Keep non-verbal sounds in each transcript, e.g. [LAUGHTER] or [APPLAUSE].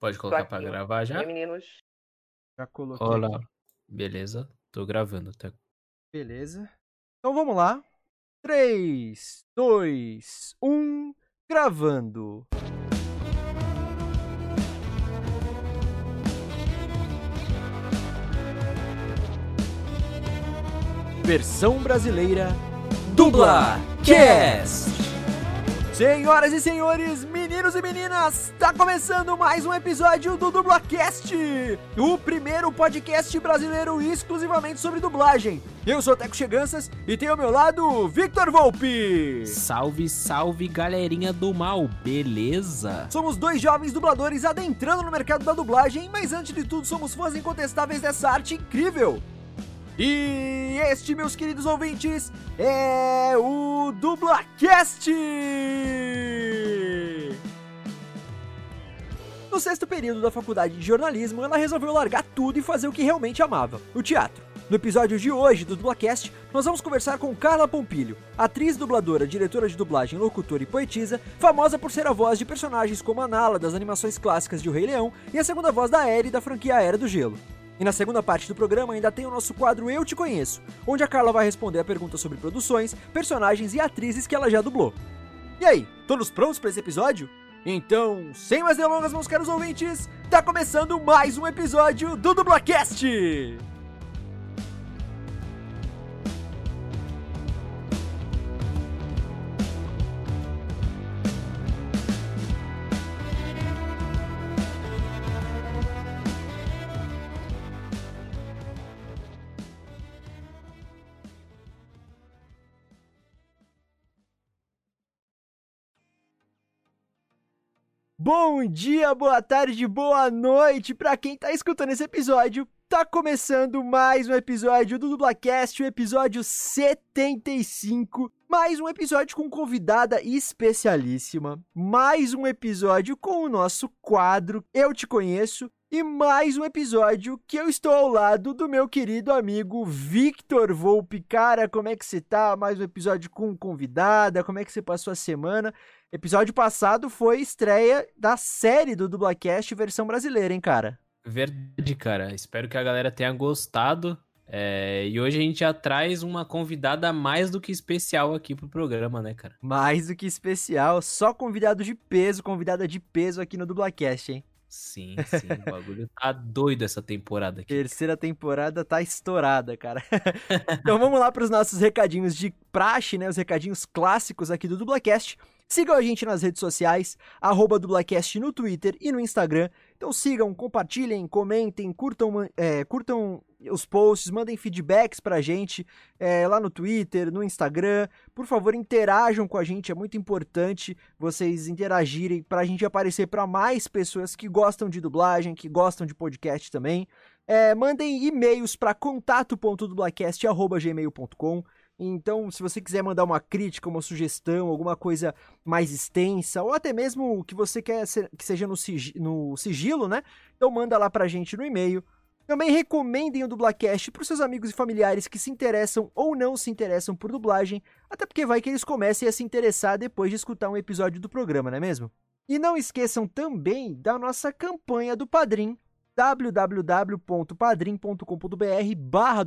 Pode colocar pra gravar já? Oi, meninos. Já coloquei. Olá. Beleza, tô gravando, tá? Beleza. Então vamos lá. 3, 2, 1, gravando. Versão brasileira Dubla Cast. Senhoras e senhores, meninos e meninas, está começando mais um episódio do DublaCast, o primeiro podcast brasileiro exclusivamente sobre dublagem. Eu sou Teco Cheganças e tenho ao meu lado Victor Volpe. Salve, salve, galerinha do mal, beleza? Somos dois jovens dubladores adentrando no mercado da dublagem, mas antes de tudo somos fãs incontestáveis dessa arte incrível. E este, meus queridos ouvintes, é o DublaCast! No sexto período da faculdade de jornalismo, ela resolveu largar tudo e fazer o que realmente amava: o teatro. No episódio de hoje do Dublacast, nós vamos conversar com Carla Pompilho, atriz, dubladora, diretora de dublagem, locutora e poetisa, famosa por ser a voz de personagens como a Nala das animações clássicas de O Rei Leão e a segunda voz da Eri da franquia Era do Gelo. E na segunda parte do programa ainda tem o nosso quadro Eu Te Conheço, onde a Carla vai responder a perguntas sobre produções, personagens e atrizes que ela já dublou. E aí, todos prontos para esse episódio? Então, sem mais delongas, meus caros ouvintes, tá começando mais um episódio do Dublacast! Bom dia, boa tarde, boa noite para quem tá escutando esse episódio. Tá começando mais um episódio do Dublacast, o episódio 75. Mais um episódio com convidada especialíssima. Mais um episódio com o nosso quadro Eu Te Conheço. E mais um episódio que eu estou ao lado do meu querido amigo Victor Volpe. Cara, como é que você tá? Mais um episódio com convidada. Como é que você passou a semana? Episódio passado foi estreia da série do Dublacast versão brasileira, hein, cara? Verdade, cara. Espero que a galera tenha gostado. É, e hoje a gente já traz uma convidada mais do que especial aqui pro programa, né, cara? Mais do que especial, só convidado de peso, convidada de peso aqui no Dublacast, hein? Sim, sim, o bagulho tá doido essa temporada aqui. Terceira temporada tá estourada, cara. [LAUGHS] então vamos lá para os nossos recadinhos de praxe, né? Os recadinhos clássicos aqui do Dublacast. Sigam a gente nas redes sociais, arroba Dublacast no Twitter e no Instagram. Então sigam, compartilhem, comentem, curtam, é, curtam os posts, mandem feedbacks pra gente é, lá no Twitter, no Instagram. Por favor, interajam com a gente, é muito importante vocês interagirem pra gente aparecer para mais pessoas que gostam de dublagem, que gostam de podcast também. É, mandem e-mails para contato.dublacast.gmail.com então, se você quiser mandar uma crítica, uma sugestão, alguma coisa mais extensa, ou até mesmo que você quer que seja no, no sigilo, né? Então manda lá pra gente no e-mail. Também recomendem o Dublacast para seus amigos e familiares que se interessam ou não se interessam por dublagem, até porque vai que eles comecem a se interessar depois de escutar um episódio do programa, não é mesmo? E não esqueçam também da nossa campanha do Padrim, www.padrim.com.br barra.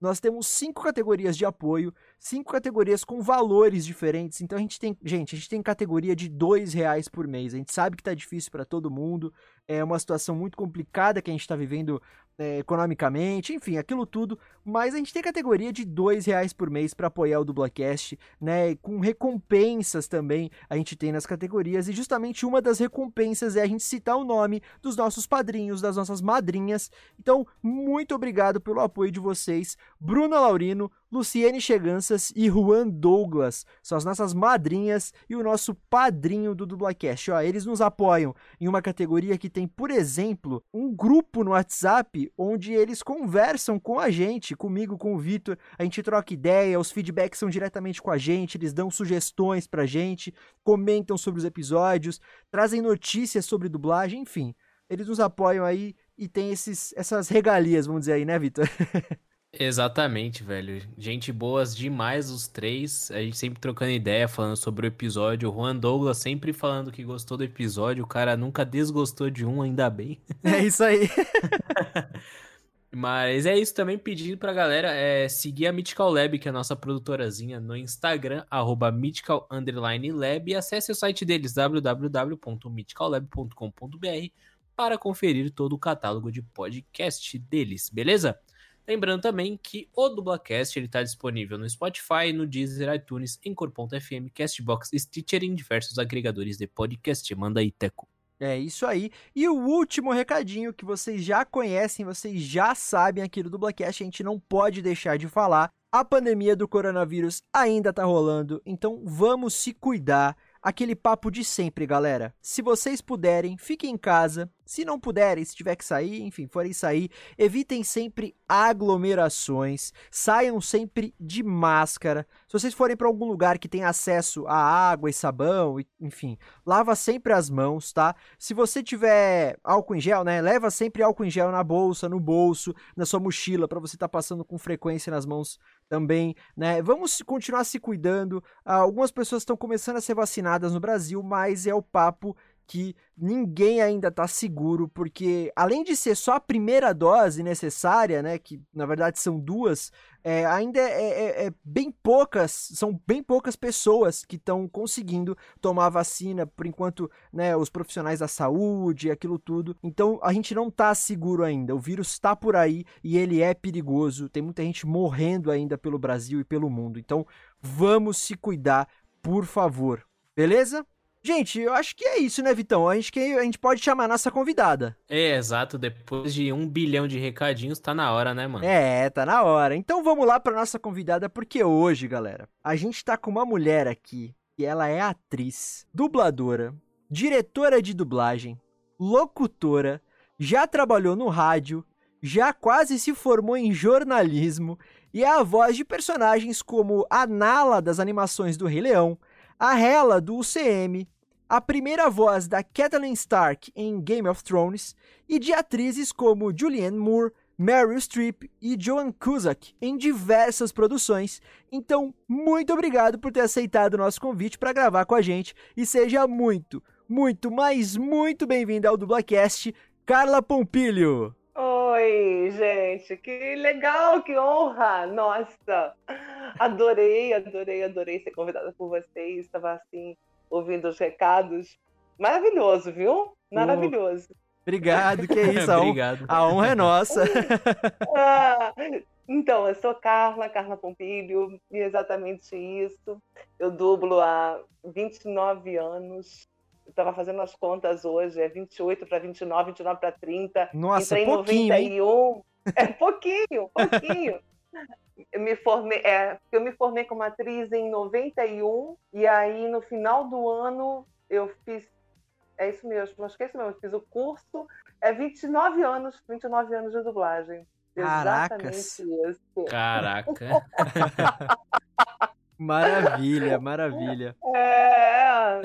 Nós temos cinco categorias de apoio, cinco categorias com valores diferentes. Então a gente tem, gente, a gente tem categoria de dois reais por mês. A gente sabe que tá difícil para todo mundo, é uma situação muito complicada que a gente está vivendo é, economicamente, enfim, aquilo tudo. Mas a gente tem categoria de dois reais por mês para apoiar o Dublacast, né? Com recompensas também a gente tem nas categorias. E justamente uma das recompensas é a gente citar o nome dos nossos padrinhos, das nossas madrinhas. Então, muito obrigado pelo apoio de vocês, Bruna Laurino, Luciene Cheganças e Juan Douglas. São as nossas madrinhas e o nosso padrinho do Dublacast. Ó, eles nos apoiam em uma categoria que tem, por exemplo, um grupo no WhatsApp onde eles conversam com a gente, comigo, com o Vitor. A gente troca ideia, os feedbacks são diretamente com a gente, eles dão sugestões pra gente, comentam sobre os episódios, trazem notícias sobre dublagem, enfim. Eles nos apoiam aí e tem esses, essas regalias, vamos dizer aí, né, Vitor? [LAUGHS] Exatamente, velho. Gente boas demais os três. A gente sempre trocando ideia, falando sobre o episódio. O Juan Douglas sempre falando que gostou do episódio. O cara nunca desgostou de um, ainda bem. [LAUGHS] É isso aí. [LAUGHS] Mas é isso também, pedindo pra galera é, seguir a Mythical Lab, que é a nossa produtorazinha, no Instagram, arroba Mythical Lab, e acesse o site deles, www.mythicallab.com.br, para conferir todo o catálogo de podcast deles, beleza? Lembrando também que o Dublacast está disponível no Spotify, no Deezer, iTunes, Encore.fm, Castbox, Stitcher e em diversos agregadores de podcast. Manda aí, Teco. É isso aí. E o último recadinho que vocês já conhecem, vocês já sabem aqui do Dublacast, a gente não pode deixar de falar. A pandemia do coronavírus ainda tá rolando, então vamos se cuidar. Aquele papo de sempre, galera. Se vocês puderem, fiquem em casa. Se não puderem, se tiver que sair, enfim, forem sair, evitem sempre aglomerações. Saiam sempre de máscara. Se vocês forem para algum lugar que tem acesso a água e sabão, enfim, lava sempre as mãos, tá? Se você tiver álcool em gel, né, leva sempre álcool em gel na bolsa, no bolso, na sua mochila para você estar tá passando com frequência nas mãos também, né? Vamos continuar se cuidando. algumas pessoas estão começando a ser vacinadas no Brasil, mas é o papo que ninguém ainda está seguro, porque além de ser só a primeira dose necessária, né, que na verdade são duas, é, ainda é, é, é, bem poucas, são bem poucas pessoas que estão conseguindo tomar a vacina, por enquanto, né, os profissionais da saúde, aquilo tudo. Então a gente não está seguro ainda. O vírus está por aí e ele é perigoso. Tem muita gente morrendo ainda pelo Brasil e pelo mundo. Então vamos se cuidar, por favor. Beleza? Gente, eu acho que é isso, né, Vitão? A gente, que a gente pode chamar a nossa convidada. É, exato. Depois de um bilhão de recadinhos, tá na hora, né, mano? É, tá na hora. Então vamos lá pra nossa convidada, porque hoje, galera, a gente tá com uma mulher aqui e ela é atriz, dubladora, diretora de dublagem, locutora, já trabalhou no rádio, já quase se formou em jornalismo e é a voz de personagens como a Nala das animações do Rei Leão, a Hela do UCM, a primeira voz da Catelyn Stark em Game of Thrones e de atrizes como Julianne Moore, Meryl Streep e Joan Cusack em diversas produções. Então, muito obrigado por ter aceitado o nosso convite para gravar com a gente e seja muito, muito, mas muito bem-vinda ao Dublacast, Carla Pompilho. Oi, gente, que legal, que honra! Nossa, adorei, adorei, adorei ser convidada por vocês. Estava assim ouvindo os recados. Maravilhoso, viu? Maravilhoso. Obrigado, que isso. A, Obrigado. a honra é nossa. [LAUGHS] ah, então, eu sou Carla, Carla Pompilho, e exatamente isso. Eu dublo há 29 anos. Estava fazendo as contas hoje, é 28 para 29, 29 para 30. Nossa, Entrei pouquinho, em 91. Hein? É pouquinho, pouquinho. Eu me formei, é, eu me formei como atriz em 91 e aí no final do ano eu fiz é isso mesmo, acho que é isso mesmo, eu fiz o curso, é 29 anos, 29 anos de dublagem. Caracas. Exatamente isso. Caraca. [LAUGHS] maravilha, maravilha. É,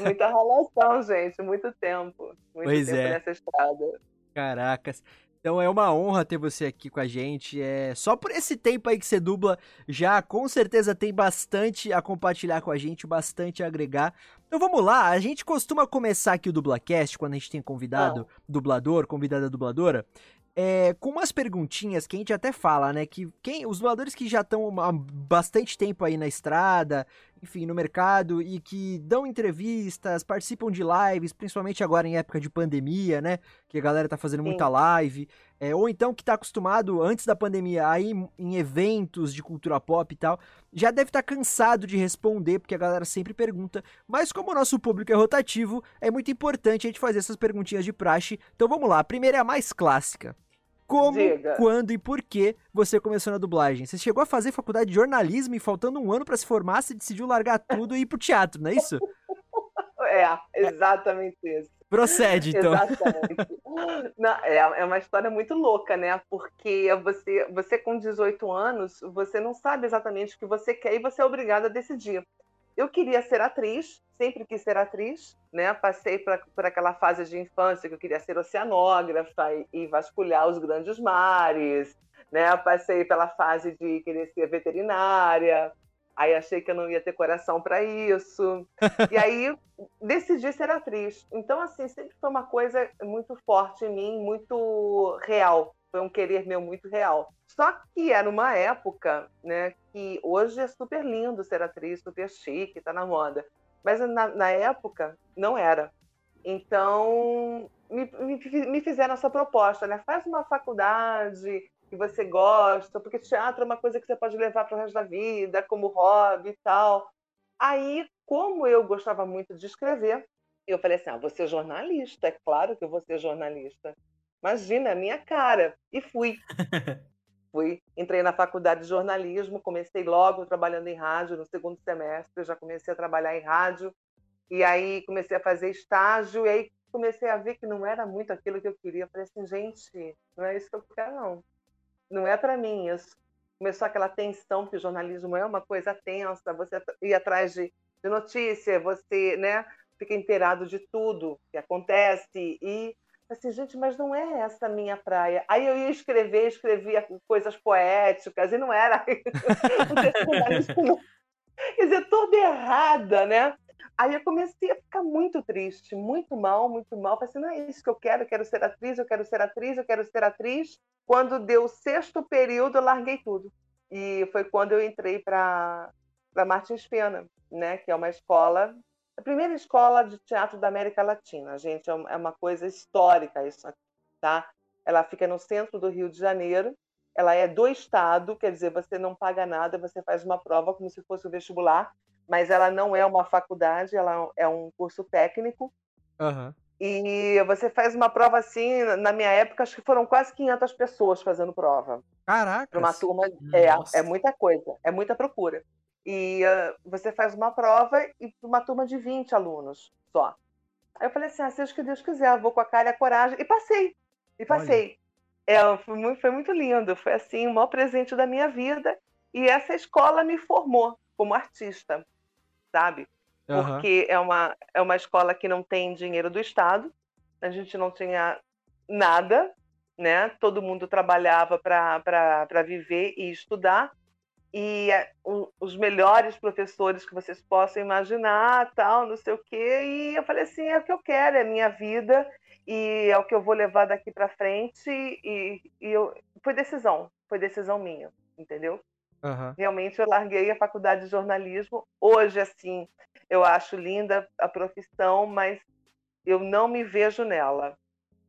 muita relação, gente, muito tempo. Muito pois tempo é. nessa estrada. Caracas. Então é uma honra ter você aqui com a gente. É só por esse tempo aí que você dubla, já com certeza tem bastante a compartilhar com a gente, bastante a agregar. Então vamos lá, a gente costuma começar aqui o Dublacast quando a gente tem convidado, dublador, convidada dubladora, é, com umas perguntinhas que a gente até fala, né? Que quem, os dubladores que já estão há bastante tempo aí na estrada, enfim, no mercado e que dão entrevistas, participam de lives, principalmente agora em época de pandemia, né? Que a galera tá fazendo Sim. muita live. É, ou então que tá acostumado antes da pandemia a ir em eventos de cultura pop e tal, já deve estar tá cansado de responder, porque a galera sempre pergunta. Mas como o nosso público é rotativo, é muito importante a gente fazer essas perguntinhas de praxe. Então vamos lá, a primeira é a mais clássica. Como, Diga. quando e por que você começou na dublagem? Você chegou a fazer faculdade de jornalismo e faltando um ano para se formar, você decidiu largar tudo e ir pro teatro, não é isso? É, exatamente isso. Procede, então. Exatamente. Não, é, é uma história muito louca, né? Porque você, você com 18 anos, você não sabe exatamente o que você quer e você é obrigado a decidir. Eu queria ser atriz, sempre quis ser atriz, né? Passei por aquela fase de infância que eu queria ser oceanógrafa e, e vasculhar os grandes mares, né? Passei pela fase de querer ser veterinária, aí achei que eu não ia ter coração para isso. e aí [LAUGHS] decidi ser atriz. Então, assim, sempre foi uma coisa muito forte em mim, muito real. Foi um querer meu muito real. Só que era uma época, né, que hoje é super lindo ser atriz, super chique, tá na moda. Mas na, na época não era. Então me, me, me, fizeram essa proposta, né? Faz uma faculdade que você gosta, porque teatro é uma coisa que você pode levar para o resto da vida, como hobby e tal. Aí, como eu gostava muito de escrever, eu falei assim: ah, vou ser jornalista, é claro que eu vou ser jornalista. Imagina, a minha cara. E fui. [LAUGHS] fui. Entrei na faculdade de jornalismo, comecei logo trabalhando em rádio no segundo semestre, já comecei a trabalhar em rádio. E aí comecei a fazer estágio, e aí comecei a ver que não era muito aquilo que eu queria. Falei assim, gente, não é isso que eu quero, não. Não é para mim isso. Começou aquela tensão, porque o jornalismo é uma coisa tensa, você ir atrás de, de notícia, você né, fica inteirado de tudo que acontece, e assim, gente, mas não é essa a minha praia. Aí eu ia escrever, escrevia coisas poéticas, e não era. [LAUGHS] Quer dizer, toda errada, né? Aí eu comecei a ficar muito triste, muito mal, muito mal. Falei assim, não é isso que eu quero, eu quero ser atriz, eu quero ser atriz, eu quero ser atriz. Quando deu o sexto período, eu larguei tudo. E foi quando eu entrei para Martins Pena, né? que é uma escola a primeira escola de teatro da América Latina, gente, é, é uma coisa histórica isso aqui, tá? Ela fica no centro do Rio de Janeiro, ela é do estado, quer dizer, você não paga nada, você faz uma prova como se fosse o vestibular, mas ela não é uma faculdade, ela é um curso técnico. Uhum. E você faz uma prova assim, na minha época, acho que foram quase 500 pessoas fazendo prova. Caraca! Para uma turma, é, é muita coisa, é muita procura. E uh, você faz uma prova e uma turma de 20 alunos só. Aí eu falei assim: ah, seja o que Deus quiser, vou com a cara e a coragem. E passei. E passei. É, foi, muito, foi muito lindo. Foi assim, o maior presente da minha vida. E essa escola me formou como artista, sabe? Uhum. Porque é uma, é uma escola que não tem dinheiro do Estado, a gente não tinha nada, né? Todo mundo trabalhava para viver e estudar e um, os melhores professores que vocês possam imaginar, tal, não sei o quê. E eu falei assim, é o que eu quero, é a minha vida e é o que eu vou levar daqui para frente. E, e eu, foi decisão, foi decisão minha, entendeu? Uhum. Realmente eu larguei a faculdade de jornalismo. Hoje, assim, eu acho linda a profissão, mas eu não me vejo nela.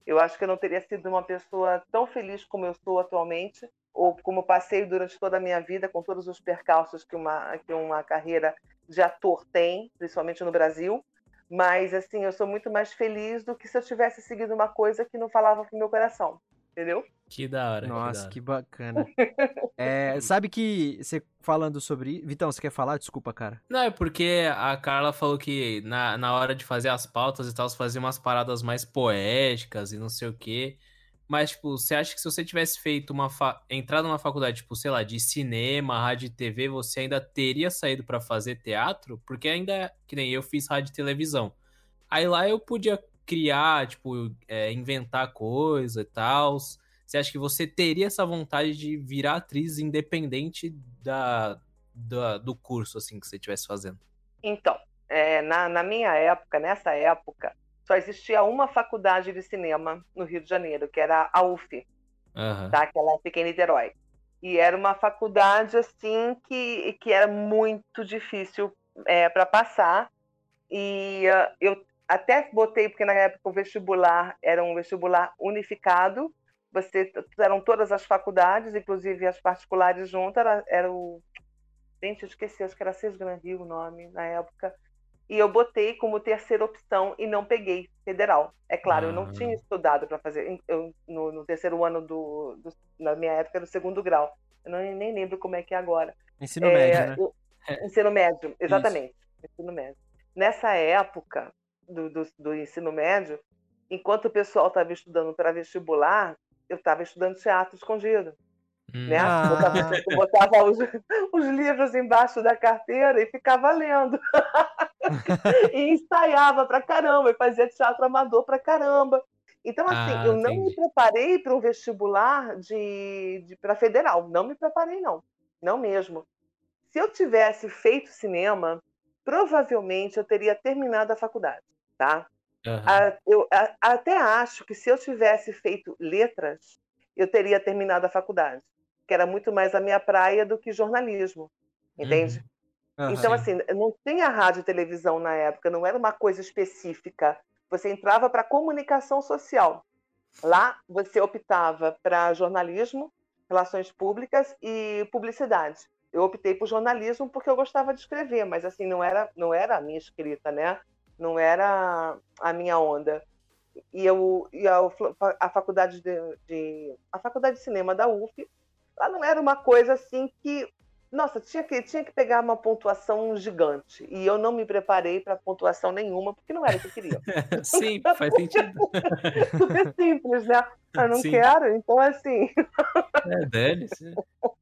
Eu acho que eu não teria sido uma pessoa tão feliz como eu sou atualmente ou como passei durante toda a minha vida, com todos os percalços que uma, que uma carreira de ator tem, principalmente no Brasil. Mas, assim, eu sou muito mais feliz do que se eu tivesse seguido uma coisa que não falava com o meu coração. Entendeu? Que da hora. Nossa, que, que bacana. é, sabe que você falando sobre. Vitão, você quer falar? Desculpa, cara. Não, é porque a Carla falou que na, na hora de fazer as pautas e tal, você fazia umas paradas mais poéticas e não sei o quê. Mas, tipo, você acha que se você tivesse feito uma. Fa... entrado numa faculdade, tipo, sei lá, de cinema, rádio e TV, você ainda teria saído para fazer teatro? Porque ainda, que nem eu fiz rádio e televisão. Aí lá eu podia criar, tipo, é, inventar coisa e tal. Você acha que você teria essa vontade de virar atriz independente da, da do curso, assim, que você estivesse fazendo? Então, é, na, na minha época, nessa época, só existia uma faculdade de cinema no Rio de Janeiro, que era a UF, uhum. tá? que ela fica em Niterói. E era uma faculdade assim que, que era muito difícil é, para passar. E uh, eu até botei, porque na época o vestibular era um vestibular unificado, você eram todas as faculdades, inclusive as particulares juntas, era, era o. Gente, eu esqueci, acho que era Gran Rio o nome na época e eu botei como terceira opção e não peguei federal. É claro, ah. eu não tinha ah. estudado para fazer. Eu, no, no, terceiro ano do, do, Na minha época era o segundo grau. Eu não, nem lembro como é que é agora. Ensino é, médio, né? O, ensino médio, [LAUGHS] exatamente. Isso. Ensino médio. Nessa época do, do, do ensino médio, enquanto o pessoal estava estudando para vestibular, eu estava estudando teatro escondido. Hum. Né? Ah. Botava, botava os, [LAUGHS] os, livros embaixo da carteira e ficava lendo. [LAUGHS] e ensaiava pra caramba, e fazia teatro amador pra caramba. Então, assim, Ah, eu não me entendi. preparei para um vestibular de, de para federal. Não me preparei, não. Não mesmo. Se eu tivesse feito cinema, provavelmente eu teria terminado a faculdade, tá? Aham. A- eu a- até acho que se eu tivesse feito letras, eu teria terminado a faculdade, que era muito mais a minha praia do que jornalismo, entende? Aham. Então, Sim. assim, não tinha rádio e televisão na época, não era uma coisa específica. Você entrava para comunicação social. Lá, você optava para jornalismo, relações públicas e publicidade. Eu optei por jornalismo porque eu gostava de escrever, mas assim não era não era a minha escrita, né? Não era a minha onda. E eu e a, a faculdade de, de a faculdade de cinema da UF, lá não era uma coisa assim que nossa, tinha que, tinha que pegar uma pontuação gigante. E eu não me preparei para pontuação nenhuma, porque não era o que eu queria. [LAUGHS] Sim, faz sentido. Super simples, né? Eu não Sim. quero, então assim. É, dane-se.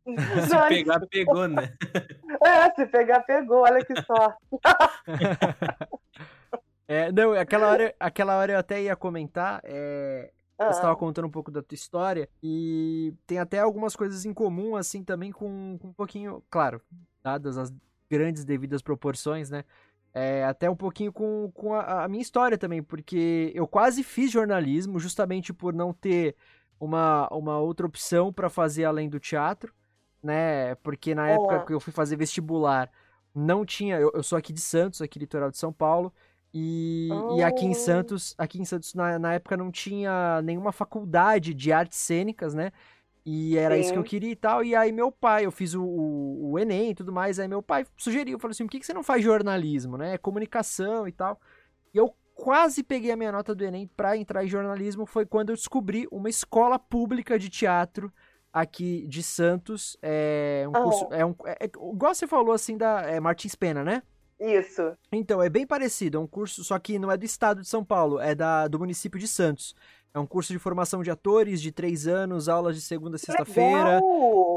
[LAUGHS] Se pegar, pegou, né? É, se pegar, pegou, olha que sorte. [LAUGHS] É, não, aquela hora, aquela hora eu até ia comentar, é, você estava contando um pouco da tua história e tem até algumas coisas em comum, assim, também com, com um pouquinho, claro, dadas as grandes devidas proporções, né? É, até um pouquinho com, com a, a minha história também, porque eu quase fiz jornalismo justamente por não ter uma, uma outra opção para fazer além do teatro, né? Porque na época É. que eu fui fazer vestibular, não tinha. Eu, eu sou aqui de Santos, aqui litoral de São Paulo. E, e aqui em Oh. Santos, aqui em Santos na, na época não tinha nenhuma faculdade de artes cênicas, né? E era isso que eu Sim. queria e tal. E aí meu pai, eu fiz o, o, o Enem e tudo mais, aí meu pai sugeriu, falou assim, por que, que você não faz jornalismo, né? Comunicação e tal. E eu quase peguei a minha nota do Enem pra entrar em jornalismo, foi quando eu descobri uma escola pública de teatro aqui de Santos. É um Ah. curso, é um, é, é- igual você falou assim da é Martins Pena, né? Isso. Então, é bem parecido, é um curso, só que não é do estado de São Paulo, é da, do município de Santos. É um curso de formação de atores de três anos, aulas de segunda a sexta-feira,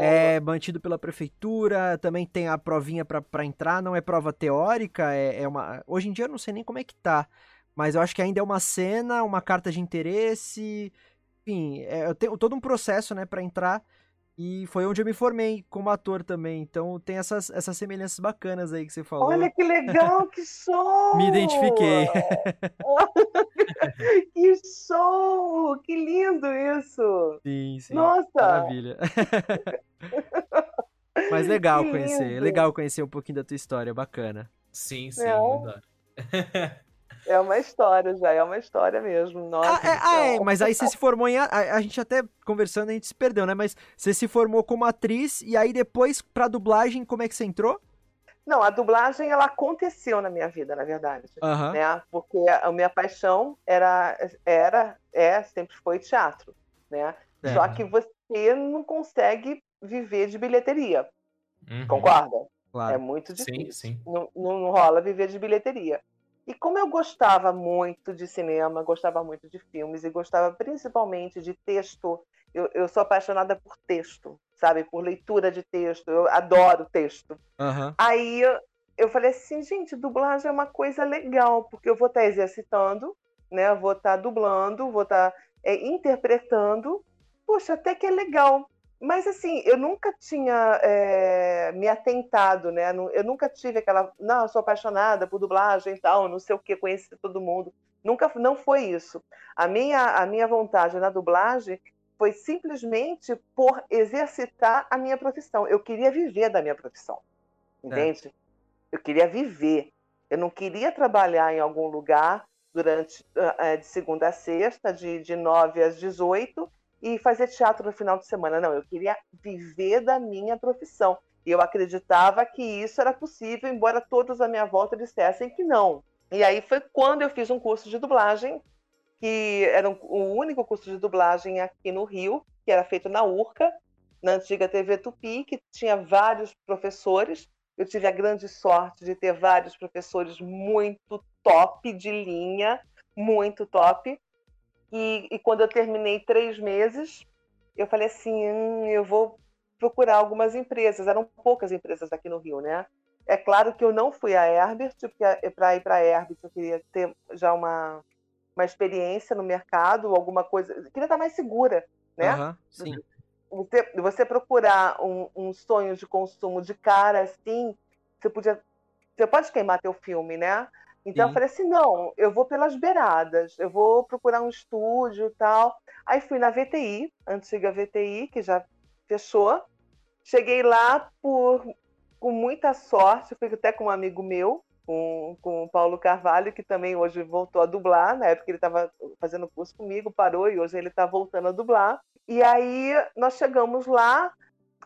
é mantido pela prefeitura, também tem a provinha pra entrar, não é prova teórica, é, é uma. Hoje em dia eu não sei nem como é que tá, mas eu acho que ainda é uma cena, uma carta de interesse, enfim, é, eu tenho todo um processo, né, pra entrar. E foi onde eu me formei como ator também. Então tem essas, essas semelhanças bacanas aí que você falou. Olha que legal, que [LAUGHS] show! Me identifiquei. [LAUGHS] que show! Que lindo isso! Sim, sim. Nossa! Maravilha. [LAUGHS] Mas legal Que conhecer, lindo. legal conhecer um pouquinho da tua história, bacana. Sim, sim. Não. adoro. É uma história já, é uma história mesmo. Nossa, Ah, é, ah, é, mas aí você se formou em. A, a gente até conversando, a gente se perdeu, né? Mas você se formou como atriz e aí depois, pra dublagem, como é que você entrou? Não, a dublagem ela aconteceu na minha vida, na verdade. Aham. Né? Porque a minha paixão era, era, é, sempre foi teatro, né? É. Só que você não consegue viver de bilheteria, Uhum. concorda? É Claro. muito Sim, difícil. sim. Não, não rola viver de bilheteria. E como eu gostava muito de cinema, gostava muito de filmes e gostava principalmente de texto, eu, eu sou apaixonada por texto, sabe? Por leitura de texto, eu adoro texto. Aham. Aí eu- eu falei assim, gente, dublagem é uma coisa legal, porque eu vou estar exercitando, né? Vou estar dublando, vou estar é, interpretando. Poxa, até que é legal. Mas assim, eu nunca tinha é, me atentado, né? Eu nunca tive aquela, não, eu sou apaixonada por dublagem e tal, não sei o que, conhecer todo mundo. Nunca, não foi isso. A minha, a minha vontade na dublagem foi simplesmente por exercitar a minha profissão. Eu queria viver da minha profissão, entende? Eu queria viver. Eu não queria trabalhar em algum lugar durante ah, eh, de segunda a sexta, de, de 9 às 18, e fazer teatro no final de semana. Não, eu queria viver da minha profissão. E eu acreditava que isso era possível, embora todos à minha volta dissessem que não. E aí foi quando eu fiz um curso de dublagem, que era um- o único curso de dublagem aqui no Rio, que era feito na URCA, na antiga TV Tupi, que tinha vários professores. Eu tive a grande sorte de ter vários professores muito top de linha, muito top. E, e quando eu terminei três meses, eu falei assim, hum, eu vou procurar algumas empresas. Eram poucas empresas aqui no Rio, né? É claro que eu não fui a Herbert, porque para ir para a Herbert eu queria ter já uma, uma experiência no mercado, alguma coisa. Queria estar mais segura, né? Uhum, sim. Você, você procurar um, um, sonho de consumo de cara assim, você podia. Você pode queimar teu filme, né? Então sim. eu falei assim: não, eu vou pelas beiradas, eu vou procurar um estúdio e tal. Aí fui na VTI, antiga VTI, que já fechou. Cheguei lá por com muita sorte, fui até com um amigo meu, com, com o Paulo Carvalho, que também hoje voltou a dublar. Na época ele estava fazendo curso comigo, parou e hoje ele está voltando a dublar. E aí nós chegamos lá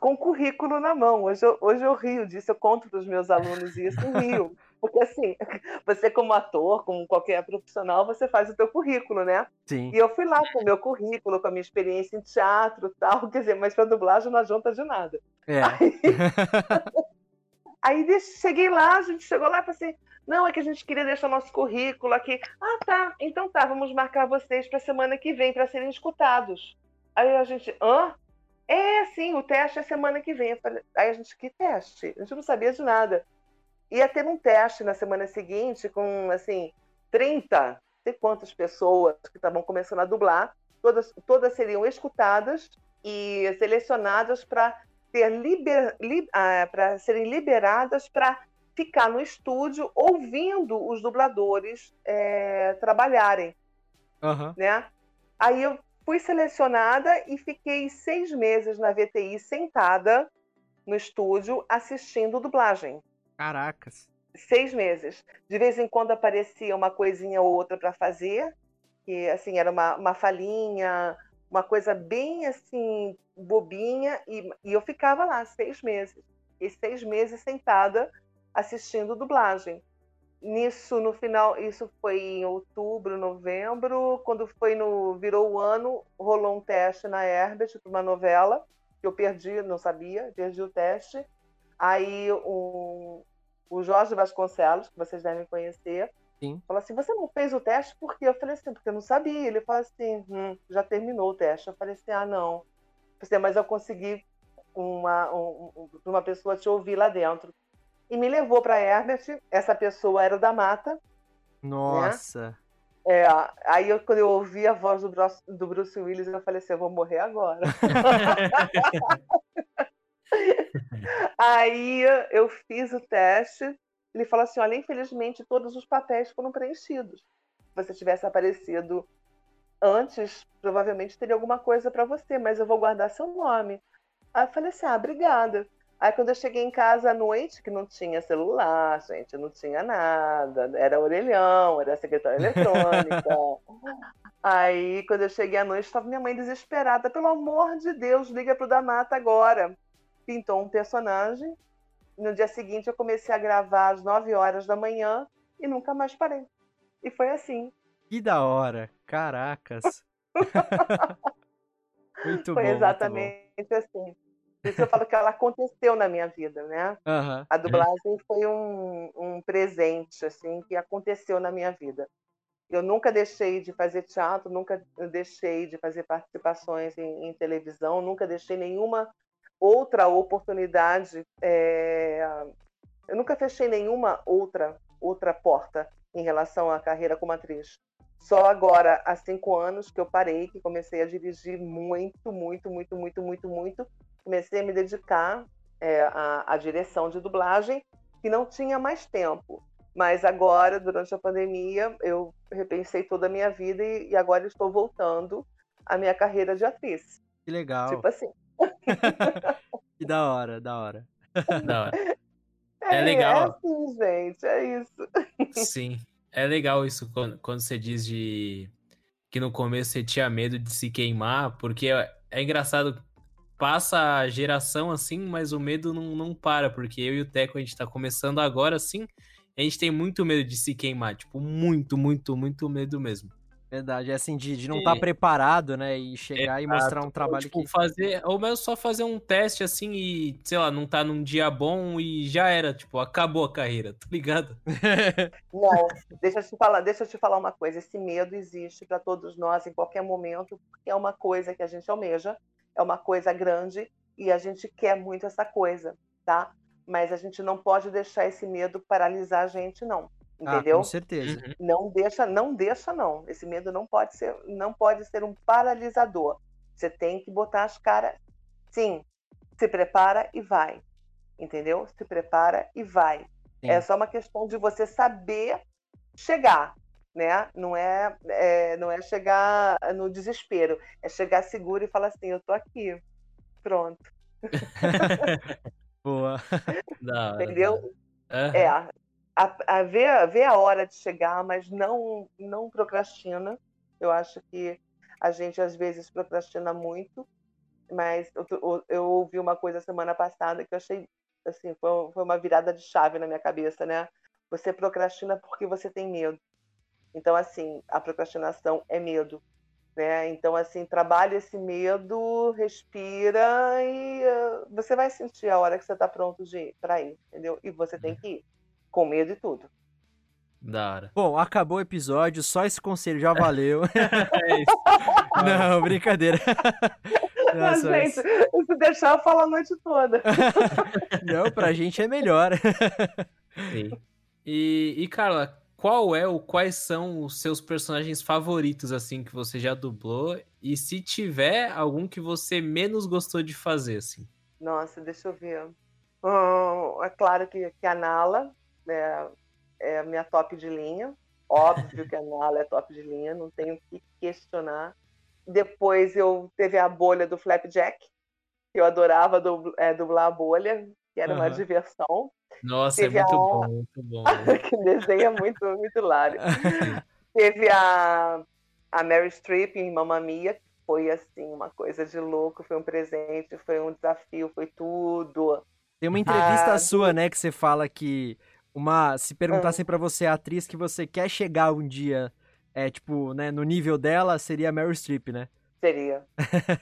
com o currículo na mão. Hoje eu, hoje eu rio disso, eu conto para os meus alunos isso e rio. Porque assim, [LAUGHS] você como ator, como qualquer profissional, você faz o teu currículo, né? Sim. E eu fui lá com o meu currículo, com a minha experiência em teatro tal, [LAUGHS] quer dizer, mas para dublagem não adianta de nada. É. [LAUGHS] Aí... Aí cheguei lá, a gente chegou lá e falei assim: não, é que a gente queria deixar nosso currículo aqui. Ah, tá, então tá, vamos marcar vocês para semana que vem para serem escutados. Aí a gente, hã? É, sim, o teste é semana que vem. Falei, aí a gente, que teste? A gente não sabia de nada. Ia ter um teste na semana seguinte com, assim, 30, não sei quantas pessoas que estavam começando a dublar. Todas, todas seriam escutadas e selecionadas para ter liber, li, ah, para serem liberadas para ficar no estúdio ouvindo os dubladores é, trabalharem, uhum. né? Aí eu fui selecionada e fiquei seis meses na VTI sentada no estúdio assistindo dublagem. Caracas. Seis meses. De vez em quando aparecia uma coisinha ou outra para fazer, que assim era uma, uma falinha, uma coisa bem assim bobinha e, e eu ficava lá seis meses e seis meses sentada assistindo dublagem nisso no final isso foi em outubro novembro quando foi no virou o ano rolou um teste na Herbert para uma novela que eu perdi não sabia perdi o teste aí o, o Jorge Vasconcelos que vocês devem conhecer Sim. Falou assim, você não fez o teste por quê? Eu falei assim, porque eu não sabia. Ele falou assim, hum, já terminou o teste. Eu falei assim, ah, não. Falei, mas eu consegui uma, um, uma pessoa te ouvir lá dentro. E me levou para Herbert. Essa pessoa era da Mata. Né? Nossa. Né? É, aí eu, quando eu ouvi a voz do Bruce, do Bruce Willis, eu falei assim, eu vou morrer agora. [LAUGHS] [LAUGHS] [LAUGHS] aí eu fiz o teste ele fala assim: olha, infelizmente todos os papéis foram preenchidos. Se você tivesse aparecido antes, provavelmente teria alguma coisa para você, mas eu vou guardar seu nome. Aí eu falei assim: ah, obrigada. Aí quando eu cheguei em casa à noite, que não tinha celular, gente, não tinha nada, era orelhão, era secretária [LAUGHS] eletrônica. Aí quando eu cheguei à noite, estava minha mãe desesperada, pelo amor de Deus, liga pro Damata agora. Pintou um personagem no dia seguinte eu comecei a gravar às 9 horas da manhã e nunca mais parei. E foi assim. Que da hora! Caracas! [LAUGHS] muito foi bom. Foi exatamente assim. Por isso eu falo que ela aconteceu na minha vida, né? Uhum. A dublagem foi um, um presente, assim, que aconteceu na minha vida. Eu nunca deixei de fazer teatro, nunca deixei de fazer participações em, em televisão, nunca deixei nenhuma outra oportunidade. É... Eu nunca fechei nenhuma outra outra porta em relação à carreira como atriz. Só agora, há cinco anos, que eu parei, que comecei a dirigir muito, muito, muito, muito, muito, muito. Comecei a me dedicar é, à, à direção de dublagem, que não tinha mais tempo. Mas agora, durante a pandemia, eu repensei toda a minha vida e, e agora estou voltando à minha carreira de atriz. Que legal. Tipo assim. [LAUGHS] que da hora, da hora. Da hora. É, é legal. É assim, gente, é isso. Sim. É legal isso quando, quando você diz de que no começo você tinha medo de se queimar, porque é, é engraçado, passa a geração assim, mas o medo não, não para, porque eu e o Teco a gente tá começando agora assim, a gente tem muito medo de se queimar, tipo, muito, muito, muito medo mesmo. Verdade, é assim, de, de não estar tá preparado, né? E chegar Exato. e mostrar um trabalho ou, tipo, que. fazer, ou mesmo só fazer um teste assim e, sei lá, não tá num dia bom e já era, tipo, acabou a carreira, tá ligado? [LAUGHS] Não, deixa eu te falar, deixa eu te falar uma coisa. Esse medo existe para todos nós em qualquer momento, porque é uma coisa que a gente almeja, é uma coisa grande e a gente quer muito essa coisa, tá? Mas a gente não pode deixar esse medo paralisar a gente, não. Entendeu? Ah, com certeza. Uhum. Não deixa, não deixa não. Esse medo não pode ser, não pode ser um paralisador. Você tem que botar as caras. Sim, se prepara e vai. Entendeu? Se prepara e vai. Sim. É só uma questão de você saber chegar, né? Não é, é, não é chegar no desespero, é chegar seguro e falar assim, eu tô aqui. Pronto. [LAUGHS] Boa. [LAUGHS] Entendeu? hora. É. a, a ver, ver a hora de chegar, mas não, não procrastina. Eu acho que a gente às vezes procrastina muito, mas eu, eu- ouvi uma coisa semana passada que eu achei assim, foi, foi uma virada de chave na minha cabeça, né? Você procrastina porque você tem medo. Então, assim, a procrastinação é medo. Né? Então, assim, trabalha esse medo, respira e eh, você vai sentir a hora que você está pronto para ir, entendeu? E você tem que ir, com medo e tudo. Da hora. Bom, acabou o episódio, só esse conselho já valeu. [LAUGHS] É isso. [LAUGHS] Não, brincadeira. [LAUGHS] Mas, Nossa, gente, se deixar, eu falo a noite toda. Não, pra gente é melhor. Sim. E, e Carla, qual é ou quais são os seus personagens favoritos assim que você já dublou? E se tiver algum que você menos gostou de fazer assim? Nossa, deixa eu ver. Hum, é claro que, que a Nala é, é a minha top de linha. Óbvio que a Nala é top de linha, não tenho o que questionar. Depois eu teve a bolha do Flapjack, que eu adorava dub- é, dublar a bolha, que era uma Aham. diversão. Nossa, é Teve a muito honra- bom, muito bom. [LAUGHS] que desenho é muito, muito hilário. [LAUGHS] Teve a, a Mary Streep em Mamma Mia, que foi assim, uma coisa de louco, foi um presente, foi um desafio, foi tudo. Tem uma entrevista Ah, sua, né, que você fala que uma, se perguntassem Ah. pra você a atriz que você quer chegar um dia, é tipo, né, no nível dela, seria a Meryl Streep, né? Seria,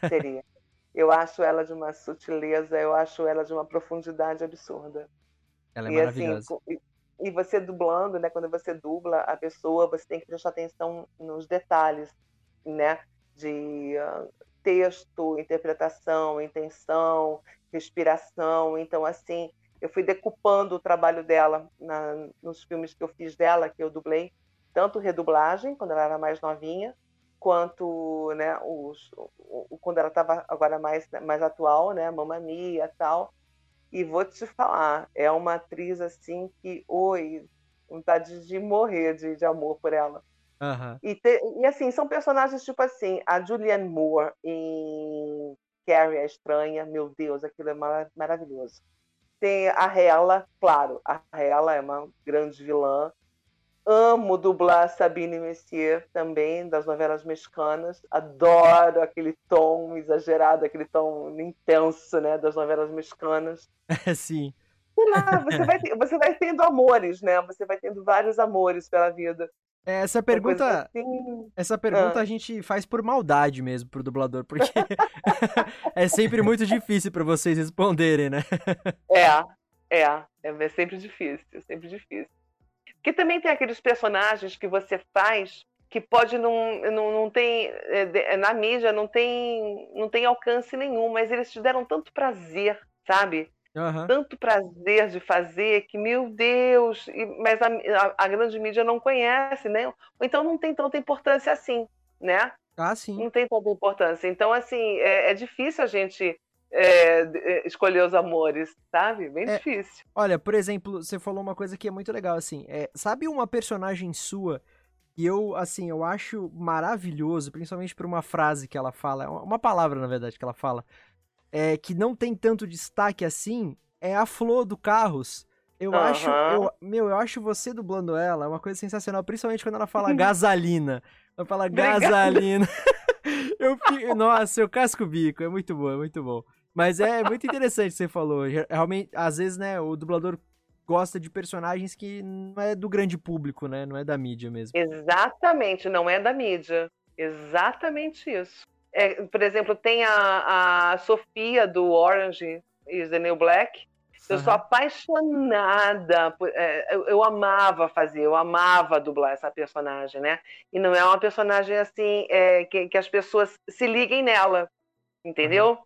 seria. [LAUGHS] Eu acho ela de uma sutileza, eu acho ela de uma profundidade absurda. Ela é e maravilhosa. assim, e, você dublando, né? Quando você dubla a pessoa, você tem que prestar atenção nos detalhes, né? De ah, texto, interpretação, intenção, respiração. Então, assim, eu fui decupando o trabalho dela na- nos filmes que eu fiz dela, que eu dublei, tanto redublagem, quando ela era mais novinha, quanto né, os, o- o- quando ela estava agora mais, mais atual, né? Mamma Mia e tal. E vou te falar, é uma atriz assim que, oi, vontade de morrer de, de amor por ela. Aham. E, te- e, assim, são personagens tipo assim, a Julianne Moore em Carrie a Estranha, meu Deus, aquilo é mara- maravilhoso. Tem a Hela, claro, a Hela é uma grande vilã. Amo dublar Sabine Messier também, das novelas mexicanas. Adoro aquele tom exagerado, aquele tom intenso, né, das novelas mexicanas. [LAUGHS] Sim. Sei lá, você vai, você vai tendo amores, né? Você vai tendo vários amores pela vida. Essa pergunta, assim, essa pergunta Ah. a gente faz por maldade mesmo pro dublador, porque [LAUGHS] é sempre muito difícil pra vocês responderem, né? É, é, é, sempre difícil, é sempre difícil. Porque também tem aqueles personagens que você faz que pode não, não, não tem, é, é, na mídia não tem, não tem alcance nenhum, mas eles te deram tanto prazer, sabe? Aham. Tanto prazer de fazer que, meu Deus, mas a, a, a grande mídia não conhece, né? Ou então não tem tanta importância assim, né? Ah, sim. não tem tanta importância. Então, assim, é, é difícil a gente é, é, escolher os amores, sabe? Bem É. difícil. Olha, por exemplo, você falou uma coisa que é muito legal, assim, é, sabe uma personagem sua que eu, assim, eu acho maravilhoso, principalmente por uma frase que ela fala, é uma palavra, na verdade, que ela fala, é, que não tem tanto destaque assim, é a Flor do Carros. Eu acho, Aham. eu, meu, eu acho você dublando ela é uma coisa sensacional, principalmente quando ela fala [LAUGHS] gasolina. Ela fala gasolina. [LAUGHS] Eu nossa, eu casco o bico, é muito bom, é muito bom. Mas é muito interessante o que você falou. Realmente, às vezes, né, o dublador gosta de personagens que não é do grande público, né? Não é da mídia mesmo. Exatamente, não é da mídia. Exatamente isso. É, por exemplo, tem a, a Sofia do Orange is the New Black. Eu sou Aham. apaixonada, por- é, eu, eu amava fazer, eu amava dublar essa personagem, né? E não é uma personagem assim é, que, que as pessoas se liguem nela, entendeu?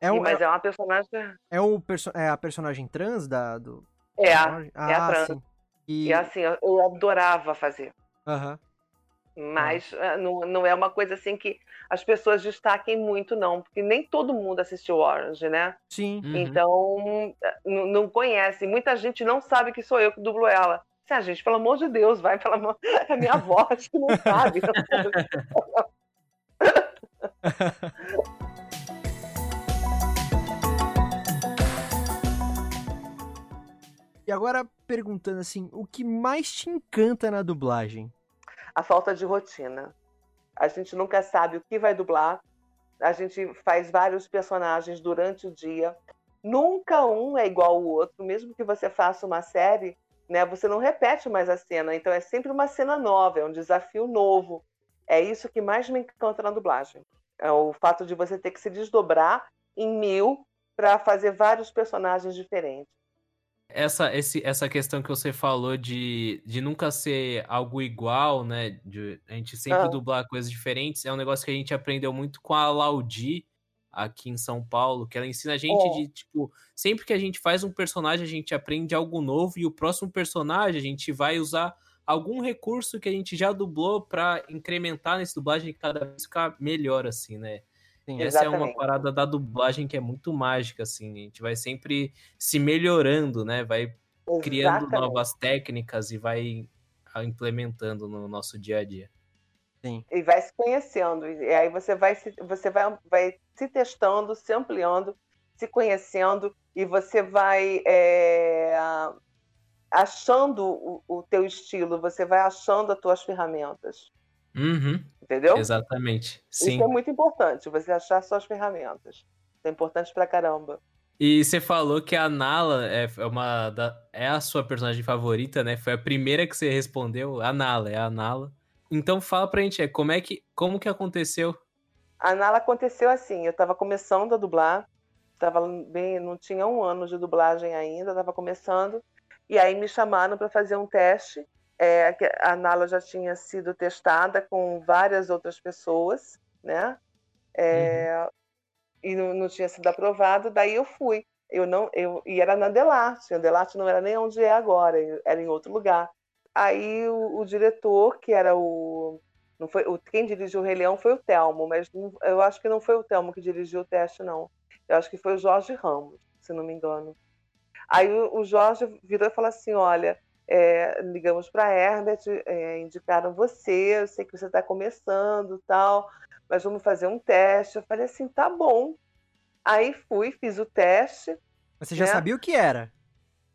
É, E- um, mas é, é uma personagem. é o perso- é a personagem trans da, do... É, ah, a trans. sim. E, e assim, eu, eu adorava fazer. Aham. Mas uh, não, não é uma coisa assim que as pessoas destaquem muito, não, porque nem todo mundo assistiu Orange, né? Sim. Uhum. Então, não, conhece. Muita gente não sabe que sou eu que dublo ela. Ah, gente, pelo amor de Deus, vai, pelo amor... [LAUGHS] É minha voz que não sabe. [LAUGHS] E agora perguntando assim, o que mais te encanta na dublagem? A falta de rotina. A gente nunca sabe o que vai dublar. A gente faz vários personagens durante o dia. Nunca um é igual ao outro, mesmo que você faça uma série, né? Você não repete mais a cena, então é sempre uma cena nova, é um desafio novo. É isso que mais me encanta na dublagem. É o fato de você ter que se desdobrar em mil para fazer vários personagens diferentes. Essa, esse, essa questão que você falou de, de nunca ser algo igual, né? De a gente sempre Ah. dublar coisas diferentes, é um negócio que a gente aprendeu muito com a Laudi aqui em São Paulo, que ela ensina a gente É. de, tipo, sempre que a gente faz um personagem, a gente aprende algo novo, e o próximo personagem a gente vai usar algum recurso que a gente já dublou pra incrementar nessa dublagem e cada vez ficar melhor, assim, né? Sim. Essa é uma parada da dublagem que é muito mágica, assim. A gente vai sempre se melhorando, né? Vai criando Exatamente. novas técnicas e vai implementando no nosso dia a dia. e vai se conhecendo. E aí você vai se, você vai, vai se testando, se ampliando, se conhecendo e você vai é, achando o, o teu estilo, você vai achando as tuas ferramentas, Uhum, entendeu? exatamente. Sim. Isso é muito importante, você achar suas ferramentas. Isso é importante pra caramba. E você falou que a Nala é é uma da, é a sua personagem favorita, né? Foi a primeira que você respondeu. A Nala, é a Nala. Então fala pra gente, é, como é que como que aconteceu? A Nala aconteceu assim, eu estava começando a dublar, tava bem, não tinha um ano de dublagem ainda, estava começando, e aí me chamaram para fazer um teste. É, a Nala já tinha sido testada com várias outras pessoas, né? É, E não, não tinha sido aprovado, daí eu fui. Eu não, eu, e era na Delarte, a Delarte não era nem onde é agora, era em outro lugar. Aí o, o diretor, que era o não foi, o, quem dirigiu o Rei Leão foi o Telmo, mas não- eu acho que não foi o Telmo que dirigiu o teste, não. Eu acho que foi o Jorge Ramos, se não me engano. Aí o, o Jorge virou e falou assim: olha, é, ligamos para a Herbert, é, indicaram você, eu sei que você está começando tal, mas vamos fazer um teste. Eu falei assim: tá bom. Aí fui, fiz o teste. Mas você já né? sabia o que era?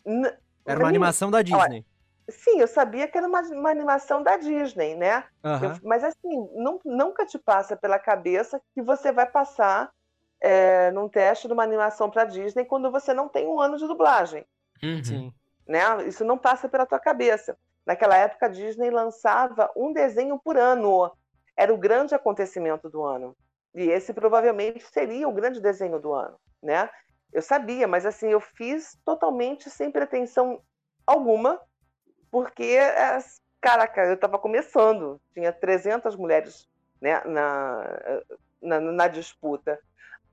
N- Era uma animação da Disney. Sim, eu sabia que era uma, uma animação da Disney, né? Aham. Eu- mas assim, não- nunca te passa pela cabeça que você vai passar é, num teste de uma animação para Disney quando você não tem um ano de dublagem, Uhum. Sim. Né? Isso não passa pela tua cabeça. Naquela época, a Disney lançava um desenho por ano. Era o grande acontecimento do ano. E esse provavelmente seria o grande desenho do ano, né? Eu sabia, mas assim, eu fiz totalmente sem pretensão alguma, porque, é, caraca, eu estava começando, tinha 300 mulheres né, na, na, na disputa.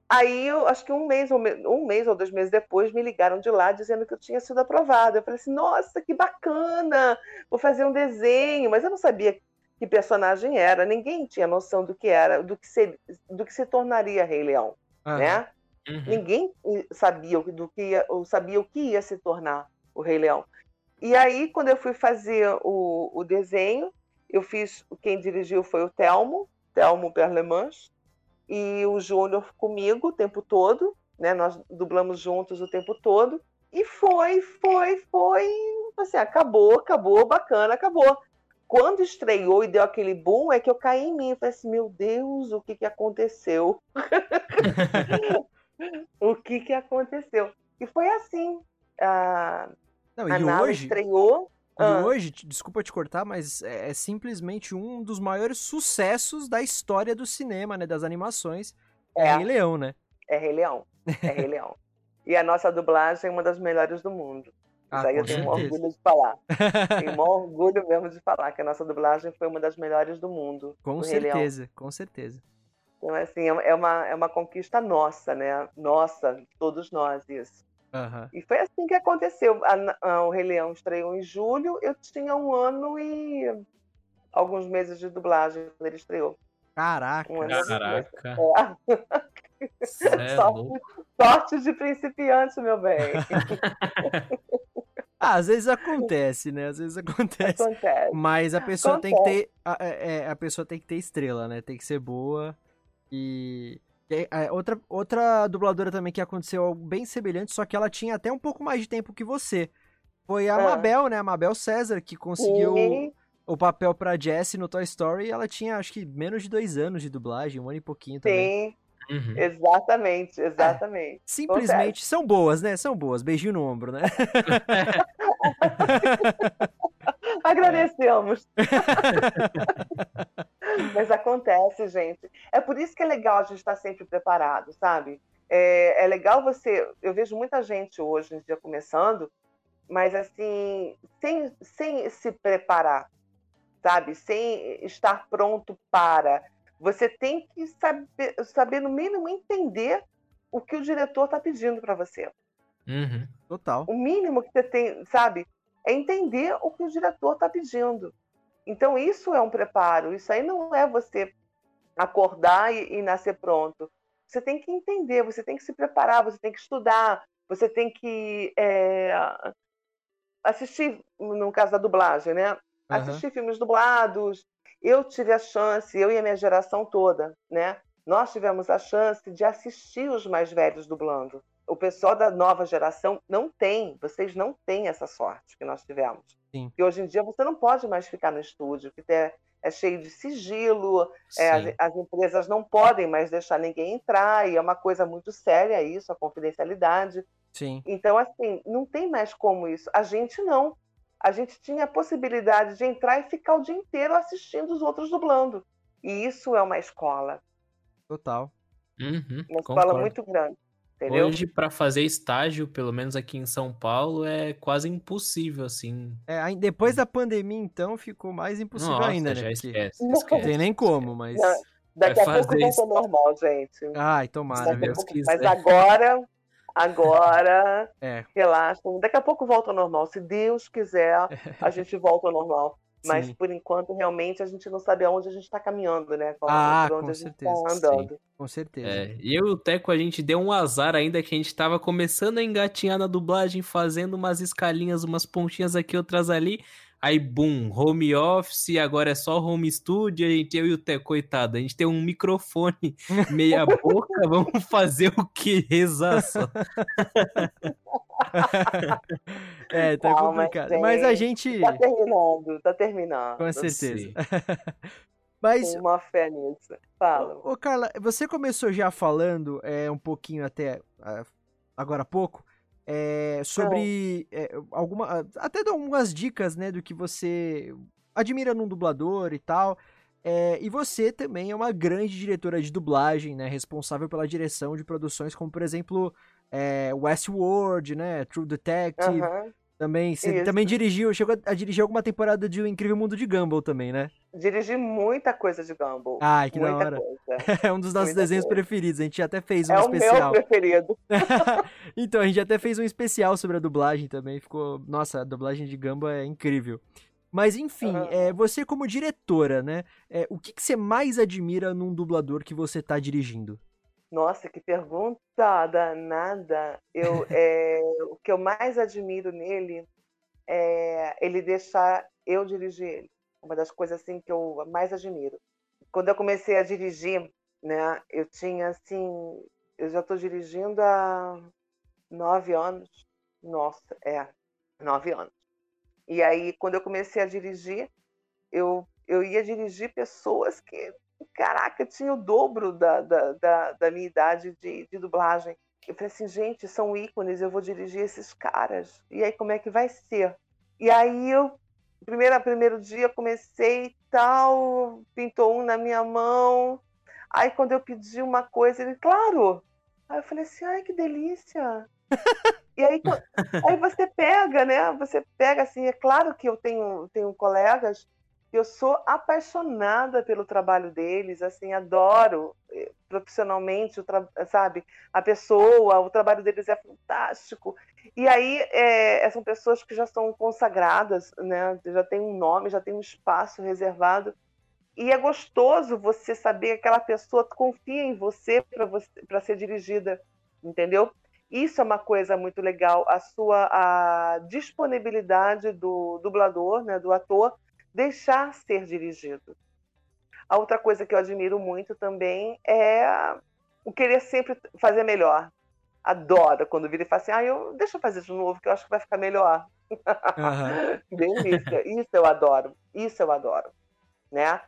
Aí, eu, acho que um mês, ou me- um mês ou dois meses depois, me ligaram de lá dizendo que eu tinha sido aprovada. Eu falei assim, nossa, que bacana, vou fazer um desenho. Mas eu não sabia que personagem era, ninguém tinha noção do que era, do que se, do que se tornaria Rei Leão, né? Uhum. Ninguém sabia o- do que ia, ou sabia o que ia se tornar o Rei Leão. E aí, quando eu fui fazer o, o desenho, eu fiz. Quem dirigiu foi o Telmo, Telmo Perlemans, e o Júnior comigo o tempo todo, né? Nós dublamos juntos o tempo todo. E foi, foi, foi. Assim, acabou, acabou, bacana, acabou. Quando estreou e deu aquele boom, é que eu caí em mim. Eu falei assim, meu Deus, o que, que aconteceu? [LAUGHS] o que, que aconteceu? E foi assim. A, Não, a e Nala hoje, estreou. E Ah. hoje, te- desculpa te cortar, mas é, é simplesmente um dos maiores sucessos da história do cinema, né? Das animações. É, É. Rei Leão, né? É Rei Leão. É Rei Leão. E a nossa dublagem é uma das melhores do mundo. Ah, Isso aí eu tenho certeza. orgulho de falar. [LAUGHS] Tenho orgulho mesmo de falar que a nossa dublagem foi uma das melhores do mundo. Com do certeza, com certeza. Então, assim, é é uma, é uma conquista nossa, né? Nossa, todos nós, isso. Aham. E foi assim que aconteceu. A- a- o Rei Leão estreou em julho, eu tinha um ano e alguns meses de dublagem quando ele estreou. Caraca. Um. Caraca. É. É Só- louco. Sorte de principiante, meu bem. Ah, [LAUGHS] às vezes acontece, né? Às vezes acontece. Acontece. Mas a pessoa tem que Acontece. ter. A, é, é, a pessoa tem que ter estrela, né? Tem que ser boa. E. e, é, outra, outra dubladora também que aconteceu algo bem semelhante, só que ela tinha até um pouco mais de tempo que você. Foi a Ah. Mabel, né? A Mabel César, que conseguiu Sim. o papel pra Jessie no Toy Story. E ela tinha, acho que, menos de dois anos de dublagem, um ano e pouquinho também. Sim, Uhum. exatamente, exatamente. Simplesmente são boas, né? São boas. Beijinho no ombro, né? [LAUGHS] Agradecemos. [LAUGHS] [LAUGHS] Mas acontece, gente. É por isso que é legal a gente estar sempre preparado, sabe? É, é legal você. Eu vejo muita gente hoje em dia começando, mas assim, sem, sem se preparar, sabe? Sem estar pronto para. Você tem que saber, saber no mínimo, entender o que o diretor está pedindo para você. Uhum. Total. O mínimo que você tem, sabe, é entender o que o diretor está pedindo. Então, isso é um preparo. Isso aí não é você acordar e, e nascer pronto. Você tem que entender, você tem que se preparar, você tem que estudar, você tem que é, assistir, no caso da dublagem, né? Aham. Assistir filmes dublados. Eu tive a chance, eu e a minha geração toda, né? Nós tivemos a chance de assistir os mais velhos dublando o pessoal da nova geração não tem, vocês não têm essa sorte que nós tivemos. Sim. E hoje em dia você não pode mais ficar no estúdio, que é, é cheio de sigilo, é, as, as empresas não podem mais deixar ninguém entrar, e é uma coisa muito séria isso, a confidencialidade. Sim. Então, assim, não tem mais como isso. A gente não. A gente tinha a possibilidade de entrar e ficar o dia inteiro assistindo os outros dublando. E isso é uma escola, Total. Uhum. uma escola Concordo. muito grande. Entendeu? Hoje, pra fazer estágio, pelo menos aqui em São Paulo, é quase impossível, assim. É, depois da pandemia, então, ficou mais impossível Nossa, ainda, né? já Porque esquece, Não Não esquece. tem nem como, mas. Não. Daqui a pouco fazer volta isso. normal, gente. Ai, tomara? Deus Mas quiser. agora, agora, É. relaxam. Daqui a pouco volta ao normal. Se Deus quiser, a gente volta ao normal. Mas Sim. por enquanto, realmente, a gente não sabe aonde a gente está caminhando, né? Por Ah, por onde com a gente certeza, está andando. Com certeza. É, e eu e o Teco, a gente deu um azar ainda que a gente tava começando a engatinhar na dublagem, fazendo umas escalinhas, umas pontinhas aqui, outras ali. Aí, boom, home office, agora é só home studio, a gente, eu e o Teco, coitado, a gente tem um microfone [LAUGHS] meia boca, vamos fazer o que? Rezar só. É, tá Calma, complicado. Mas a gente. Tá terminando, tá terminando. Com certeza. [LAUGHS] Mas, uma fé nisso. Fala. ô, ô, Carla, você começou já falando é, um pouquinho até ah, agora há pouco é, sobre é, alguma. Até dar algumas dicas, né, do que você admira num dublador e tal. É, e você também é uma grande diretora de dublagem, né? Responsável pela direção de produções como, por exemplo, Westworld, né? True Detective. Aham. Também, você Isso. também dirigiu, chegou a dirigir alguma temporada de O Incrível Mundo de Gumball também, né? Dirigi muita coisa de Gumball. Ai, que da muita hora. coisa. [LAUGHS] É um dos nossos Muita desenhos coisa. preferidos. A gente até fez um É o meu especial. preferido. [LAUGHS] então, a gente até fez um especial sobre a dublagem também. Ficou. Nossa, a dublagem de Gumball é incrível. Mas enfim, Aham. é, você como diretora, né? é, o que, que você mais admira num dublador que você tá dirigindo? Nossa, que pergunta danada. Eu, é, [LAUGHS] o que eu mais admiro nele é ele deixar eu dirigir ele. Uma das coisas assim que eu mais admiro. Quando eu comecei a dirigir, né, eu tinha assim, eu já estou dirigindo há nove anos. Nossa, é, nove anos. E aí, quando eu comecei a dirigir, eu, eu ia dirigir pessoas que caraca, tinha o dobro da, da, da, da minha idade de, de dublagem. Eu falei assim, gente, são ícones, eu vou dirigir esses caras. E aí, como é que vai ser? E aí, eu, primeiro, primeiro dia, comecei tal, pintou um na minha mão. Aí, quando eu pedi uma coisa, ele, claro. Aí eu falei assim, ai, que delícia. e aí, [LAUGHS] aí você pega, né? Você pega, assim, é claro que eu tenho, tenho colegas eu sou apaixonada pelo trabalho deles, assim, adoro. profissionalmente, sabe? A pessoa, o trabalho deles é fantástico. E aí é, são pessoas que já são consagradas, né? Já tem um nome, já tem um espaço reservado. E é gostoso você saber que aquela pessoa confia em você para ser dirigida, entendeu? Isso é uma coisa muito legal, a sua a disponibilidade do dublador, né, do ator, deixar ser dirigido. A outra coisa que eu admiro muito também é o querer sempre fazer melhor. Adoro quando vira e fala assim, ah, eu, deixa eu fazer de novo, que eu acho que vai ficar melhor. Uhum. [LAUGHS] Delícia. Isso eu adoro. Isso eu adoro. Né?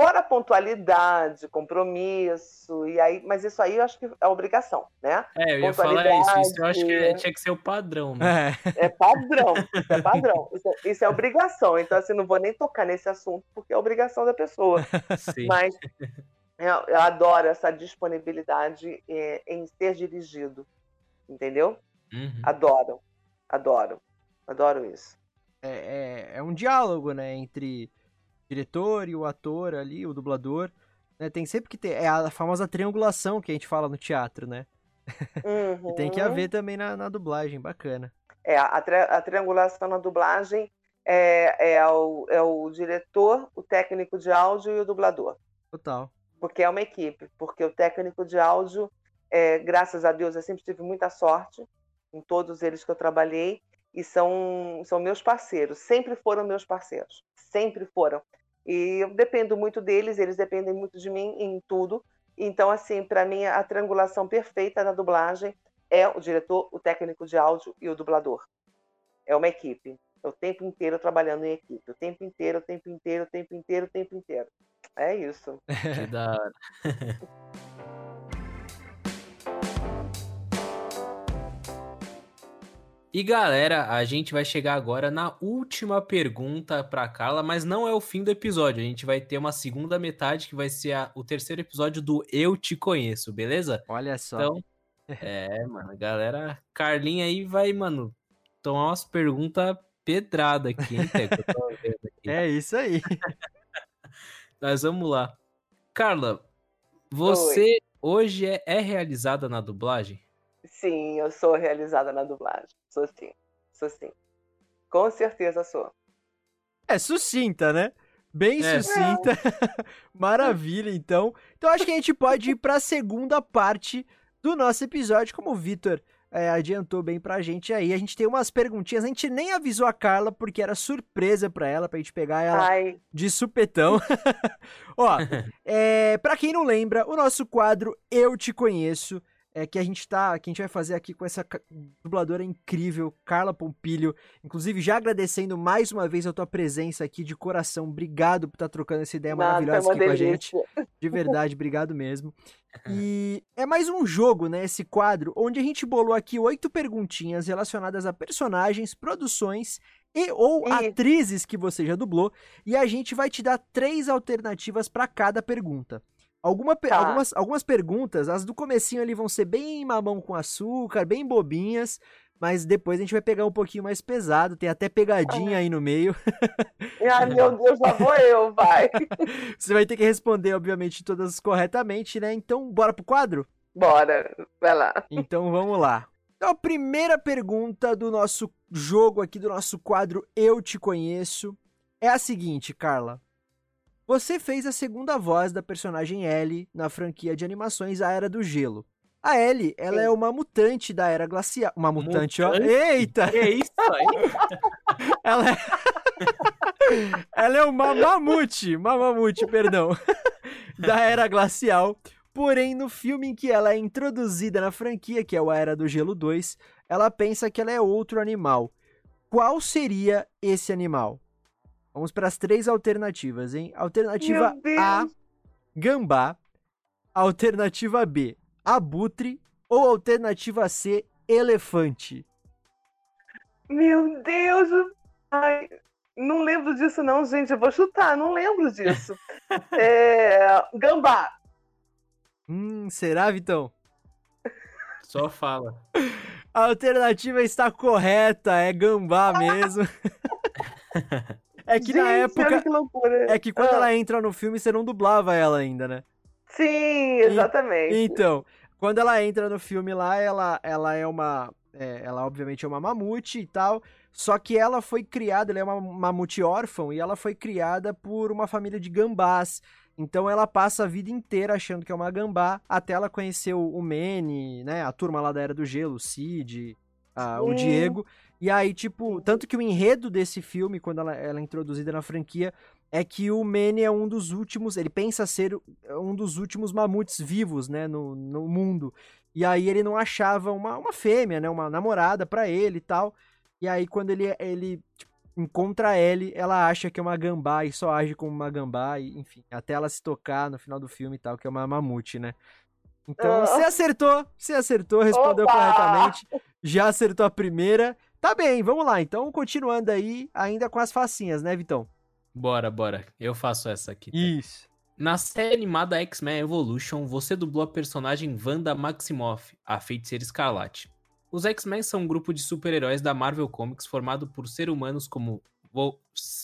Fora pontualidade, compromisso, e aí, mas isso aí eu acho que é obrigação, né? É, eu ia falar isso. Isso eu acho que é, tinha que ser o padrão, né? É, é padrão, é padrão. Isso é, isso é, obrigação. Então, assim, não vou nem tocar nesse assunto, porque é obrigação da pessoa. Sim. Mas eu, eu adoro essa disponibilidade é, em ser dirigido, entendeu? Uhum. Adoro, adoro, adoro isso. É, é, é um diálogo, né, entre diretor e o ator ali, o dublador. Né? Tem sempre que ter. É a famosa triangulação que a gente fala no teatro, né? Uhum. [LAUGHS] e tem que haver também na, na dublagem, bacana. É, a, tri a triangulação na dublagem é, é, o, é o diretor, o técnico de áudio e o dublador. Total. Porque é uma equipe. Porque o técnico de áudio, é, graças a Deus, eu sempre tive muita sorte em todos eles que eu trabalhei e são, são meus parceiros, sempre foram meus parceiros, sempre foram. E eu dependo muito deles, eles dependem muito de mim em tudo. Então, assim, para mim, a triangulação perfeita na dublagem é o diretor, o técnico de áudio e o dublador. É uma equipe. É o tempo inteiro trabalhando em equipe. O tempo inteiro, o tempo inteiro, o tempo inteiro, o tempo inteiro. É isso. [LAUGHS] Que da hora. [LAUGHS] E galera, a gente vai chegar agora na última pergunta para Carla, mas não é o fim do episódio. A gente vai ter uma segunda metade que vai ser a, o terceiro episódio do Eu Te Conheço, beleza? Olha só. Então, [LAUGHS] é, mano, galera, Carlinha aí vai, mano, tomar umas perguntas pedrada aqui, hein, aqui. [LAUGHS] É isso aí. [LAUGHS] Mas vamos lá. Carla, você Oi. hoje é, é realizada na dublagem? Sim, eu sou realizada na dublagem. Sou sim. Sou sim. Com certeza sou. É sucinta, né? Bem é. sucinta. É. [LAUGHS] Maravilha, então. Então acho que a gente pode ir para a segunda parte do nosso episódio, como o Vitor é, adiantou bem pra gente aí. A gente tem umas perguntinhas, a gente nem avisou a Carla porque era surpresa pra ela, pra gente pegar ela Ai. de supetão. [LAUGHS] Ó, [LAUGHS] é, pra quem não lembra, o nosso quadro Eu Te Conheço é, que a gente tá, que a gente vai fazer aqui com essa dubladora incrível, Carla Pompilho. Inclusive, já agradecendo mais uma vez a tua presença aqui de coração. Obrigado por estar tá trocando essa ideia Nada, maravilhosa aqui delícia. com a gente. [LAUGHS] De verdade, obrigado mesmo. E [LAUGHS] é mais um jogo, né? Esse quadro, onde a gente bolou aqui oito perguntinhas relacionadas a personagens, produções e ou e... atrizes que você já dublou. E a gente vai te dar três alternativas para cada pergunta. Alguma, tá. algumas, algumas perguntas, as do comecinho ali vão ser bem mamão com açúcar, bem bobinhas, mas depois a gente vai pegar um pouquinho mais pesado, tem até pegadinha aí no meio. [LAUGHS] Ai, meu Deus, lá vou eu, vai. [LAUGHS] Você vai ter que responder, obviamente, todas corretamente, né? Então, bora pro quadro? Bora, vai lá. Então, vamos lá. Então, a primeira pergunta do nosso jogo aqui, do nosso quadro Eu Te Conheço, é a seguinte, Carla. Você fez a segunda voz da personagem Ellie na franquia de animações A Era do Gelo. A Ellie, ela é uma mutante da Era Glacial. Uma mutante, mutante? ó. Eita! Que isso aí? [LAUGHS] ela é... [LAUGHS] ela é uma mamute, uma mamute, perdão, [LAUGHS] da Era Glacial. Porém, no filme em que ela é introduzida na franquia, que é o A Era do Gelo 2, ela pensa que ela é outro animal. Qual seria esse animal? Vamos para as três alternativas, hein? Alternativa A, gambá. Alternativa B, abutre. Ou alternativa C, elefante. Meu Deus! Ai, não lembro disso não, gente. Eu vou chutar, não lembro disso. [LAUGHS] é, gambá. Hum, será, Vitão? Só fala. A alternativa está correta, é gambá mesmo. [LAUGHS] É que Gente, na época. Que é que quando ah. ela entra no filme, você não dublava ela ainda, né? Sim, exatamente. Então, quando ela entra no filme lá, ela, ela é uma. é, ela obviamente é uma mamute e tal. Só que ela foi criada, ela é uma mamute órfã e ela foi criada por uma família de gambás. Então ela passa a vida inteira achando que é uma gambá, até ela conhecer o, o Manny, né? A turma lá da Era do Gelo, o Cid, a- o Sim. Diego. E aí, tipo, tanto que o enredo desse filme, quando ela, ela é introduzida na franquia, é que o Manny é um dos últimos, ele pensa ser um dos últimos mamutes vivos, né, no, no mundo. E aí ele não achava uma, uma fêmea, né, uma namorada pra ele e tal. E aí quando ele, ele tipo, encontra a Ellie, ela acha que é uma gambá e só age como uma gambá, e, enfim, até ela se tocar no final do filme e tal, que é uma mamute, né. Então, Ah. você acertou, você acertou, respondeu Opa! corretamente, já acertou a primeira. Tá bem, vamos lá. Então, continuando aí, ainda com as facinhas, né, Vitão? Bora, bora. Eu faço essa aqui. tá? Isso. Na série animada X-Men Evolution, você dublou a personagem Wanda Maximoff, a feiticeira escarlate. Os X-Men são um grupo de super-heróis da Marvel Comics formado por ser humanos como Vo-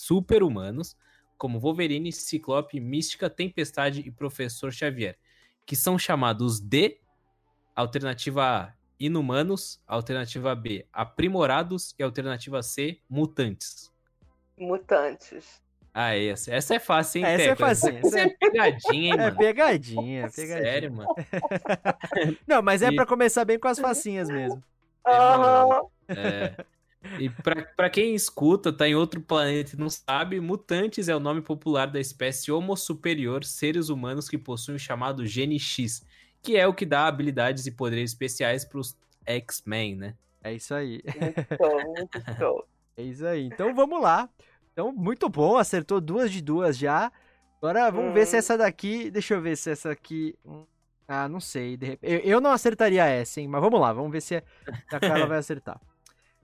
super-humanos, como Wolverine, Ciclope, Mística, Tempestade e Professor Xavier, que são chamados de alternativa A, inumanos, alternativa B, aprimorados e alternativa C, mutantes. Mutantes. Ah, essa, essa é fácil, hein, Essa é facinha, Essa é pegadinha, hein, [LAUGHS] É mano? pegadinha, é pegadinha. Sério, mano. [LAUGHS] Não, mas é E- pra começar bem com as facinhas mesmo. É, mano. É. E pra, pra quem escuta, tá em outro planeta e não sabe, mutantes é o nome popular da espécie Homo superior, seres humanos que possuem o chamado gene X, que é o que dá habilidades e poderes especiais pros X-Men, né? É isso aí. Muito. [LAUGHS] É isso aí. Então vamos lá. Então, muito bom, acertou duas de duas já. Agora vamos ver Hum. se essa daqui. Deixa eu ver se essa aqui. hum, Ah, não sei. De repente... eu, eu não acertaria essa, hein? Mas vamos lá, vamos ver se a se a Carla [LAUGHS] vai acertar.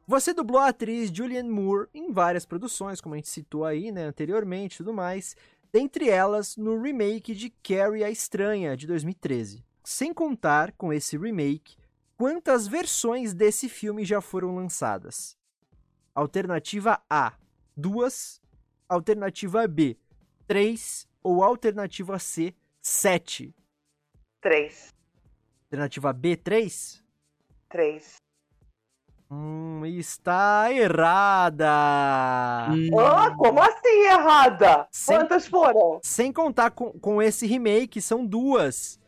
Você dublou a atriz Julianne Moore em várias produções, como a gente citou aí, né, anteriormente e tudo mais. Dentre elas, no remake de Carrie a Estranha, de 2013. Sem contar com esse remake, quantas versões desse filme já foram lançadas? Alternativa A, duas. Alternativa B, três. Ou alternativa C, sete. Três. Alternativa B, três? Três. Hum, está errada! Ah, como assim errada? Sem- Quantas foram? Sem contar com, com esse remake, são duas.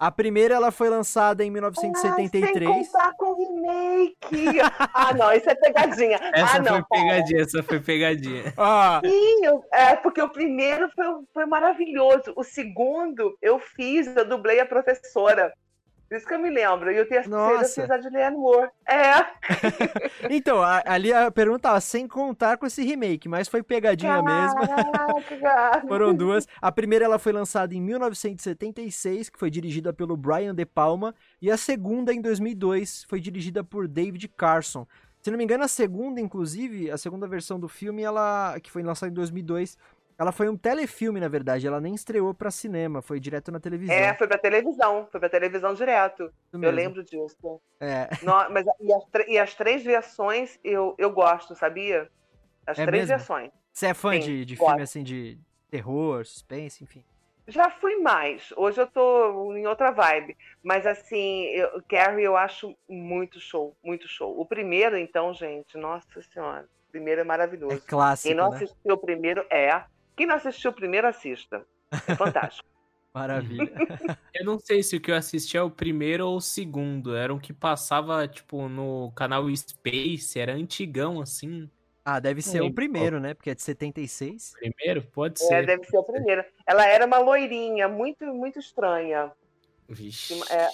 A primeira ela foi lançada em Ah, 1973. sem contar com remake. ah, não, isso é pegadinha. [LAUGHS] Essa ah, não, foi pegadinha, essa foi pegadinha. [LAUGHS] Ah, Sim, eu- é porque o primeiro foi, foi maravilhoso. O segundo eu fiz, eu dublei a professora. Por isso que eu me lembro. E o terceiro eu Nossa. fiz a Julianne Moore. É. [LAUGHS] então, a- ali a pergunta tava sem contar com esse remake, mas foi pegadinha mesmo. Caraca, [LAUGHS] cara. Foram duas. A primeira ela foi lançada em 1976, que foi dirigida pelo Brian De Palma, e a segunda em 2002 foi dirigida por David Carson. Se não me engano, a segunda, inclusive, a segunda versão do filme, ela que foi lançada em 2002, ela foi um telefilme, na verdade. Ela nem estreou pra cinema, foi direto na televisão. É, foi pra televisão. Foi pra televisão direto. Eu lembro disso. É, mas, e, as, e as três versões eu, eu gosto, sabia? As É três mesmo? versões. você é fã Sim, de, de gosto. filme assim de terror, suspense, enfim. Já fui mais. Hoje eu tô em outra vibe. Mas assim, eu, Carrie eu acho muito show, muito show. O primeiro, então, gente, nossa senhora. O primeiro é maravilhoso. É clássico, Quem não né? assistiu o primeiro é. Quem não assistiu o primeiro, assista. É fantástico. [LAUGHS] Maravilha. [LAUGHS] Eu não sei se o que eu assisti é o primeiro ou o segundo. Era um que passava, tipo, no canal Space, era antigão, assim. ah, deve ser o primeiro, né? Porque é de 76. Primeiro? Pode é, ser. deve ser o primeiro. Ela era uma loirinha, muito, muito estranha. Vixe. É,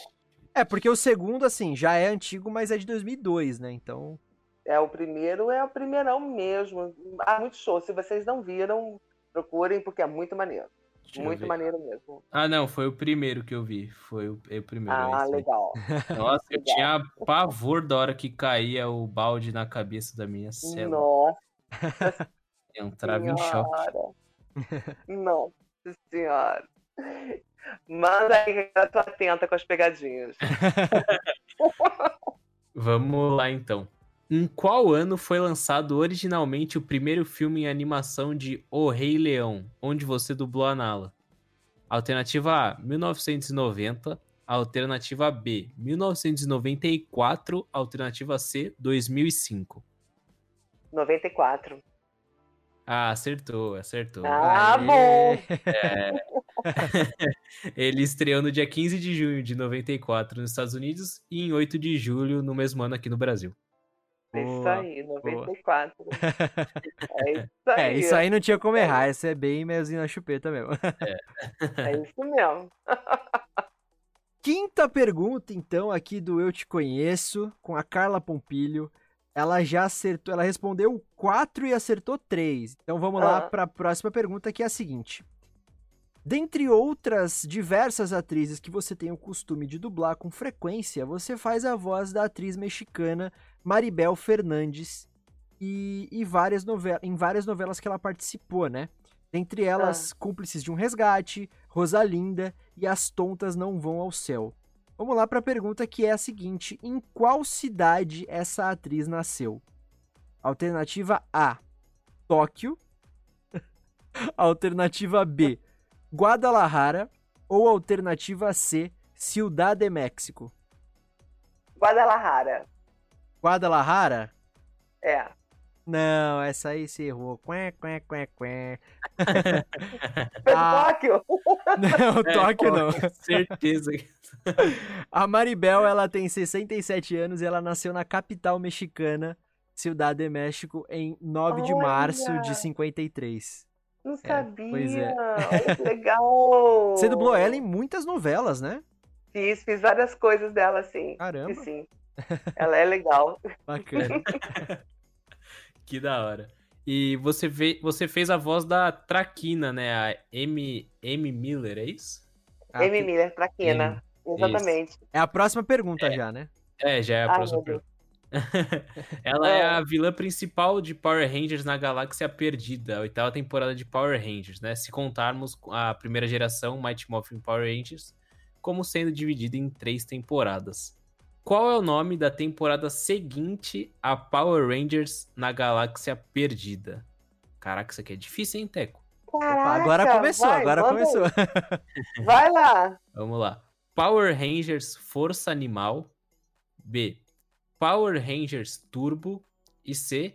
É, porque o segundo, assim, já é antigo, mas é de 2002, né? Então, é o primeiro, é o primeirão mesmo. Ah, muito show. Se vocês não viram, procurem, porque é muito maneiro. Deixa muito maneiro mesmo. Ah, não, foi o primeiro que eu vi. Foi o, é o primeiro. é Ah, aí. legal. [LAUGHS] Nossa, eu Legal. tinha pavor da hora que caía o balde na cabeça da minha cela. Nossa [LAUGHS] Entrava em choque. senhora. Nossa senhora. Manda aí que eu tô atenta com as pegadinhas. [LAUGHS] Vamos lá então. Em qual ano foi lançado originalmente o primeiro filme em animação de O Rei Leão, onde você dublou a Nala? Alternativa A, 1990. Alternativa B, 1994. Alternativa C, 2005. 94. Ah, acertou, acertou. Ah, Aê. bom. [LAUGHS] Ele estreou no dia 15 de junho de 94 nos Estados Unidos e em 8 de julho no mesmo ano aqui no Brasil. [LAUGHS] É isso aí, 94. É isso aí. É, isso aí não tinha como errar. Essa é bem meiozinho na chupeta mesmo. É isso mesmo. [LAUGHS] Quinta pergunta, então, aqui do Eu Te Conheço, com a Carla Pompilho. Ela já acertou, ela respondeu 4 e acertou 3. Então vamos lá Ah. para a próxima pergunta, que é a seguinte. Dentre outras diversas atrizes que você tem o costume de dublar com frequência, você faz a voz da atriz mexicana Maribel Fernandes e, e várias novela, em várias novelas que ela participou, né? Dentre elas, Cúmplices de um Resgate, Rosalinda e As Tontas Não Vão ao Céu. Vamos lá para a pergunta que é a seguinte: em qual cidade essa atriz nasceu? Alternativa A: Tóquio. [LAUGHS] Alternativa B: Guadalajara. Ou alternativa C: Ciudad de México. Guadalajara. Guadalajara? É. Não, essa aí você errou. Quê, quê, quê, quê. Foi Ah. Tóquio. [LAUGHS] Não, É, Tóquio não. Certeza. [LAUGHS] A Maribel, ela tem 67 anos e ela nasceu na capital mexicana, Ciudad de México, em 9 de março de Olha! 53. Não sabia. pois é. Olha que [LAUGHS] legal. Você dublou ela em muitas novelas, né? Fiz, fiz várias coisas dela, sim. Caramba. Fiz, sim. Ela é legal. Bacana. [LAUGHS] Que da hora. E você, ve- você fez a voz da Traquina, né? A M, M. Miller, é isso? Ah, Amy que- Miller, Traquina. Exatamente. É a próxima pergunta já, né? É, já é a Ai, próxima pergunta. [LAUGHS] Ela é É. a vilã principal de Power Rangers na Galáxia Perdida, a oitava temporada de Power Rangers, né? Se contarmos a primeira geração, Mighty Morphin Power Rangers, como sendo dividida em três temporadas. Qual é o nome da temporada seguinte a Power Rangers na Galáxia Perdida? Caraca, isso aqui é difícil, hein, Teco? Opa, Caraca, agora começou, vai, agora começou. aí. [LAUGHS] [LAUGHS] Vai lá. Vamos lá. Power Rangers Força Animal. B. Power Rangers Turbo. E C.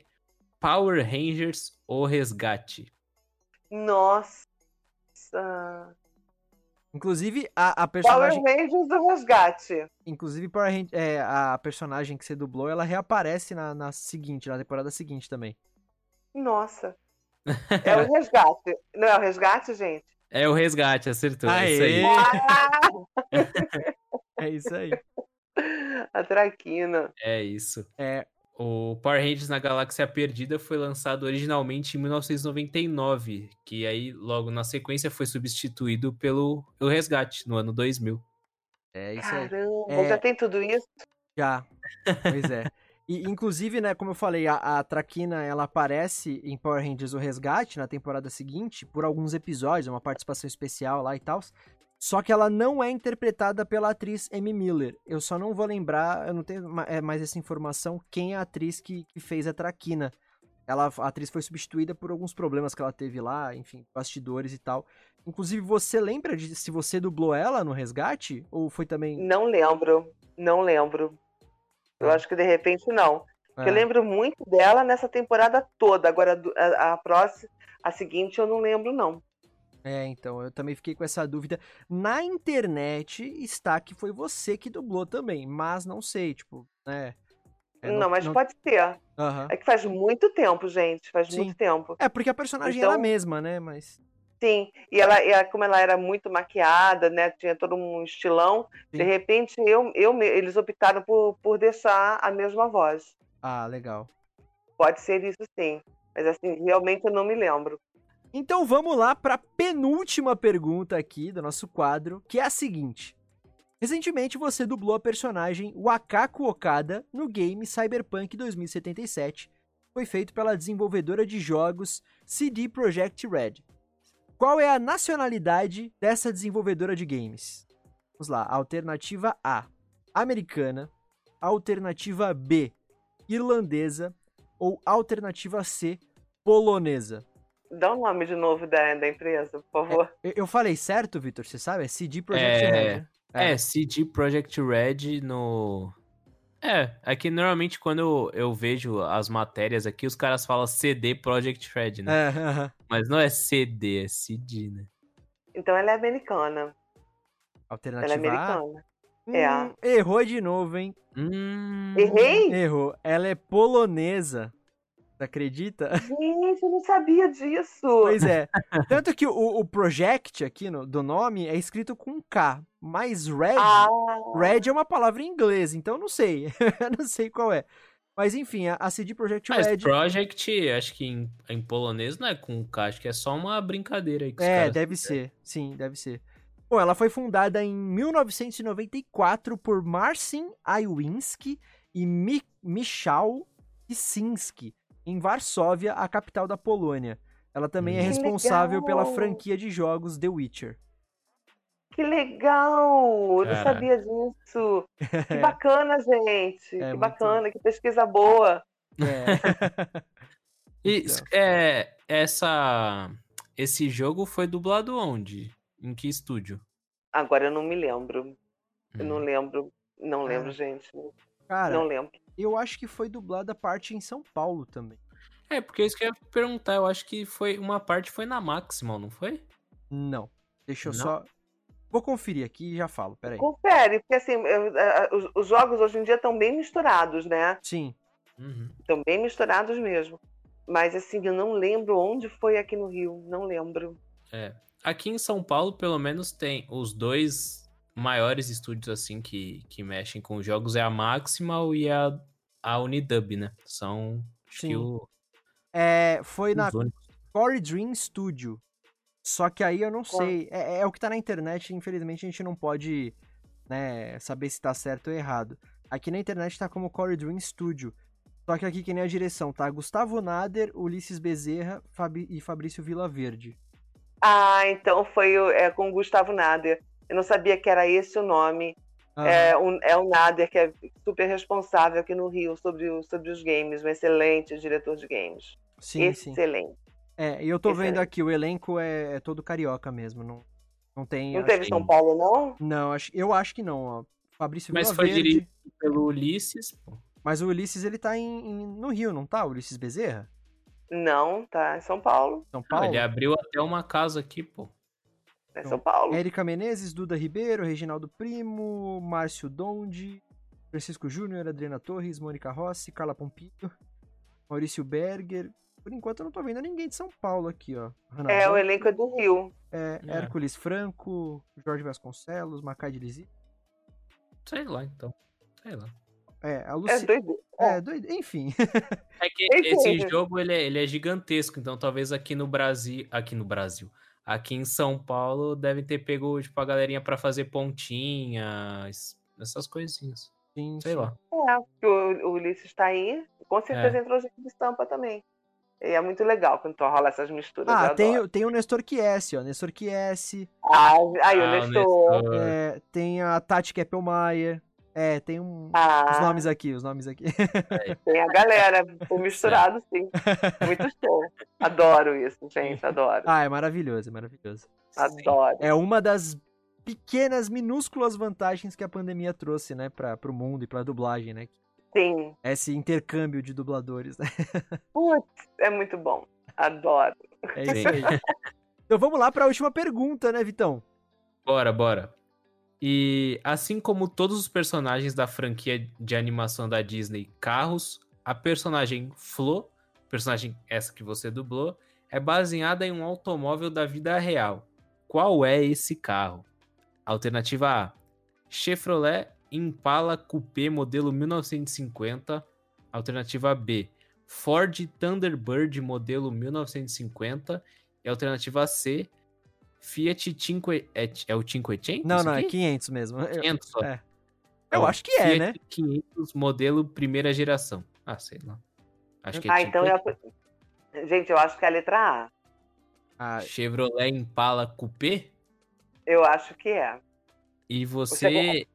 Power Rangers O Resgate. Nossa. Inclusive, a, a Power personagem. Rangers do Resgate. Inclusive, Power Ran- é, a personagem que você dublou, ela reaparece na, na seguinte, na temporada seguinte também. Nossa. [LAUGHS] É o Resgate. Não é o Resgate, gente? É o Resgate, acertou. É isso aí. Aê! [LAUGHS] É isso aí. a Traquina. É isso. É, O Power Rangers na Galáxia Perdida foi lançado originalmente em 1999, que aí logo na sequência foi substituído pelo O Resgate no ano 2000. é isso aí. Caramba, É. já tem tudo isso? Já. Pois é. E, inclusive, né, como eu falei, a, a Traquina, ela aparece em Power Rangers O Resgate na temporada seguinte, por alguns episódios, é uma participação especial lá e tal. Só que ela não é interpretada pela atriz Amy Miller. Eu só não vou lembrar, eu não tenho é, mais essa informação, quem é a atriz que, que fez a Traquina. Ela, a atriz foi substituída por alguns problemas que ela teve lá, enfim, bastidores e tal. Inclusive, você lembra de se você dublou ela no Resgate? Ou foi também. Não lembro. Não lembro. Eu Ah. acho que de repente não. É. Eu lembro muito dela nessa temporada toda. Agora, a, a próxima, a seguinte, eu não lembro, não. É, então, eu também fiquei com essa dúvida. Na internet está que foi você que dublou também, mas não sei, tipo, né? É, não, mas pode ser. Aham. É que faz muito tempo, gente. Faz Sim. muito tempo. É, porque a personagem Então- era a mesma, né? Mas. Sim. E ela, ela- como ela era muito maquiada, né? Tinha todo um estilão. De Sim. repente, eu, eu, eles optaram por, por deixar a mesma voz. Ah, legal. Pode ser isso sim. Mas assim, realmente eu não me lembro. Então vamos lá para a penúltima pergunta aqui do nosso quadro, que é a seguinte. Recentemente você dublou a personagem Wakaku Okada no game Cyberpunk 2077. Foi feito pela desenvolvedora de jogos CD Projekt Red. Qual é a nacionalidade dessa desenvolvedora de games? Vamos lá. Alternativa A: americana. Alternativa B: irlandesa. Ou alternativa C: polonesa. Dá o nome de novo da, da empresa, por favor. Eu, eu falei certo, Vitor? Você sabe? É CD Projekt É, Red. né? É, CD Projekt Red no. É, aqui normalmente quando eu, eu vejo as matérias aqui, os caras falam CD Projekt Red, né? É, aham. Mas não é CD, é CD, né? Então ela é americana. Ela é Alternativa americana. É Hum, errou de novo, hein? Hum... Errei? Errou. Ela é polonesa. Acredita? [LAUGHS] Gente, eu não sabia disso. Pois é. Tanto que o, o project aqui no- do nome é escrito com K, mas Red, Ah, Red é uma palavra em inglês, então eu não sei. [LAUGHS] eu não sei qual é. Mas enfim, a, a CD Projekt Mas Red. Project, acho que em, em polonês não é com K, acho que é só uma brincadeira aí que os É, caras deve ser. Sim, deve ser. Bom, ela foi fundada em 1994 por Marcin Iwinski e Mi Michał Kicinski, em Varsóvia, a capital da Polônia. Ela também é Hum. Que responsável pela legal! franquia de jogos The Witcher. que legal! Eu não sabia disso. Que [LAUGHS] bacana, gente. É que muito- bacana, que pesquisa boa. É. [LAUGHS] E Então. é, essa, esse jogo foi dublado onde? Em que estúdio? Agora eu não me lembro. Eu não Hum. lembro. Não lembro, Ah. gente. Cara, Não lembro. Eu acho que foi dublada parte em São Paulo também. É, porque isso que eu ia perguntar, eu acho que foi uma parte foi na Maximal, não foi? Não. Deixa eu Não? só. Vou conferir aqui e já falo, peraí. Confere, porque assim, os jogos hoje em dia estão bem misturados, né? Sim. Uhum. Estão bem misturados mesmo. Mas assim, eu não lembro onde foi aqui no Rio. Não lembro. É. Aqui em São Paulo, pelo menos, tem os dois maiores estúdios assim que, que mexem com jogos é a Maximal e a, a Unidub, né? São acho Sim. que o, É, foi na únicos. Core Dream Studio. Só que aí eu não sei. É, é o que tá na internet, infelizmente a gente não pode né, saber se tá certo ou errado. Aqui na internet tá como Core Dream Studio. Só que aqui que nem a direção, tá? Gustavo Nader, Ulisses Bezerra Fabi- e Fabrício Vilaverde. Ah, então foi é, com o Gustavo Nader. Eu não sabia que era esse o nome. Ah, É, um- é o Nader, que é super responsável aqui no Rio sobre, o- sobre os games. Um excelente diretor de games. sim, sim. excelente. É, e eu tô vendo Excelente. aqui, o elenco é, é todo carioca mesmo. Não, não tem. Não teve que- São Paulo, não? Não, acho, eu acho que não, ó. Fabrício Mas foi dirigido pelo Ulisses, pô. Mas o Ulisses, ele tá em, em- no Rio, não tá? O Ulisses Bezerra? Não, tá em São Paulo. São Paulo? ele abriu até uma casa aqui, pô. Em Então, São Paulo. Érica Menezes, Duda Ribeiro, Reginaldo Primo, Márcio Donde, Francisco Júnior, Adriana Torres, Mônica Rossi, Carla Pompilho, Maurício Berger. Por enquanto eu não tô vendo ninguém de São Paulo aqui, ó. É, o elenco é do Rio. é, É. Hércules Franco, Jorge Vasconcelos, Macai de Lisi. Sei lá, então. Sei lá. É, a É Luci... doido. É, doido. Enfim. É que Esse- esse jogo ele é, ele é gigantesco, então talvez aqui no Brasil, aqui no Brasil, aqui em São Paulo devem ter pego tipo a galerinha pra fazer pontinhas, essas coisinhas. Sim, Sei sim. lá. É, porque o, o Ulisses está aí. Com certeza É. entrou gente de estampa também. E é muito legal quando rola essas misturas. Ah, tem, adoro. o- tem o Nestor Chiesi, ó. Nestor Chiesi. Ah, aí o Ah, o Nestor. Nestor. É, tem a Tati Keppelmeier. É, tem um, os Ah, nomes aqui, os nomes aqui. tem a galera. O misturado, sim. [LAUGHS] Muito show. Adoro isso, gente. Adoro. ah, é maravilhoso, é maravilhoso. Adoro. É uma das pequenas, minúsculas vantagens que a pandemia trouxe, né, pra, pro mundo e pra dublagem, né? Sim. Esse intercâmbio de dubladores, né? [LAUGHS] Putz, é muito bom. Adoro. É isso aí. Então vamos lá pra última pergunta, né, Vitão? Bora, bora. E assim como todos os personagens da franquia de animação da Disney Carros, a personagem Flo, personagem essa que você dublou, é baseada em um automóvel da vida real. Qual é esse carro? Alternativa A: Chevrolet Impala Coupé modelo 1950. Alternativa B: Ford Thunderbird modelo 1950. E alternativa C: Fiat Cinquecento. É o Cinquecento? Não, isso não, é aqui? 500 mesmo. Eu, 500 só. é. Eu acho que é, Fiat né? 500 modelo primeira geração. Ah, sei lá. Acho que é Ah, então é a... Gente, eu acho que é a letra A. Ah, Chevrolet Impala Coupé. Eu acho que é. E você Você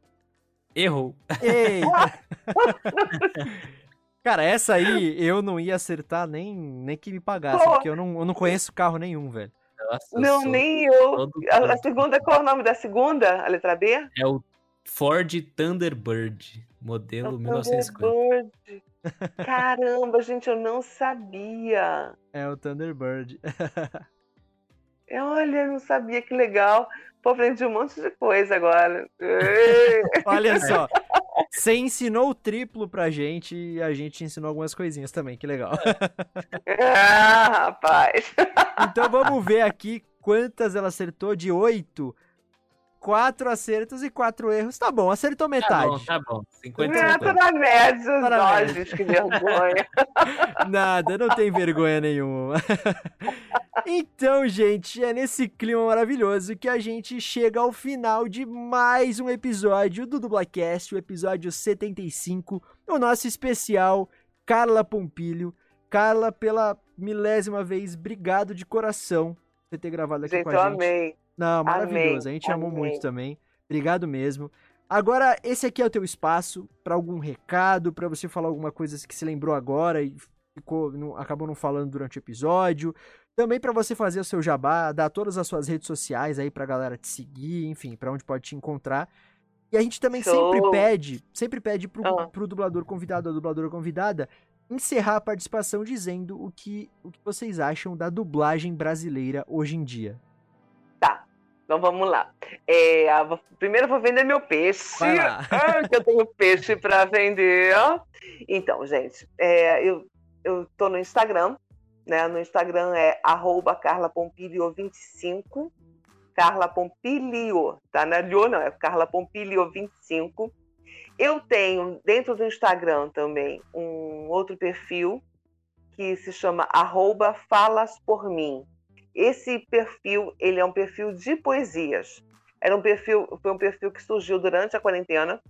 errou. ei! [LAUGHS] Cara, essa aí eu não ia acertar nem, nem que me pagasse, Pô. porque eu não, eu não conheço carro nenhum, velho. Nossa, eu Não, sou nem eu. A, a segunda, qual é o nome da segunda? A letra B? É o Ford Thunderbird, modelo 1950. Thunderbird. Caramba, gente, eu não sabia. É o Thunderbird. [LAUGHS] É, Olha, eu não sabia, que legal. Pô, aprendi um monte de coisa agora. Olha só. Você ensinou o triplo pra gente e a gente ensinou algumas coisinhas também, que legal. [LAUGHS] ah, rapaz. Então vamos ver aqui quantas ela acertou de oito. Quatro acertos e quatro erros. Tá bom, acertou Tá metade. bom, tá bom. 50 É, 50. tô na média. Tá na Nossa, média. gente, que vergonha. [LAUGHS] Nada, não tem vergonha nenhuma. [LAUGHS] então, gente, é nesse clima maravilhoso que a gente chega ao final de mais um episódio do Dublacast, o episódio 75, o nosso especial Carla Pompilho. Carla, pela milésima vez, obrigado de coração ter gravado aqui Gente, com eu a gente. amei. Não, maravilhoso. A gente amou muito também. Obrigado mesmo. Agora, esse aqui é o teu espaço para algum recado, para você falar alguma coisa que se lembrou agora e ficou, não- acabou não falando durante o episódio. Também para você fazer o seu jabá, dar todas as suas redes sociais aí pra galera te seguir, enfim, para onde pode te encontrar. E a gente também Show. sempre pede, sempre pede pro, Ah. pro dublador convidado ou dubladora convidada encerrar a participação dizendo o que, o que vocês acham da dublagem brasileira hoje em dia. Então vamos lá. É, a- primeiro eu vou vender meu peixe. [LAUGHS] Ah, que eu tenho peixe para vender. Então, gente, é, eu, eu tô no Instagram, né? No Instagram é arroba carlapompilio25. Carla Pompilio, tá? Não é Lio, não, é Carla Pompilio25. Eu tenho dentro do Instagram também um outro perfil que se chama arroba falas por mim. Esse perfil, ele é um perfil de poesias. Era um perfil, foi um perfil que surgiu durante a quarentena,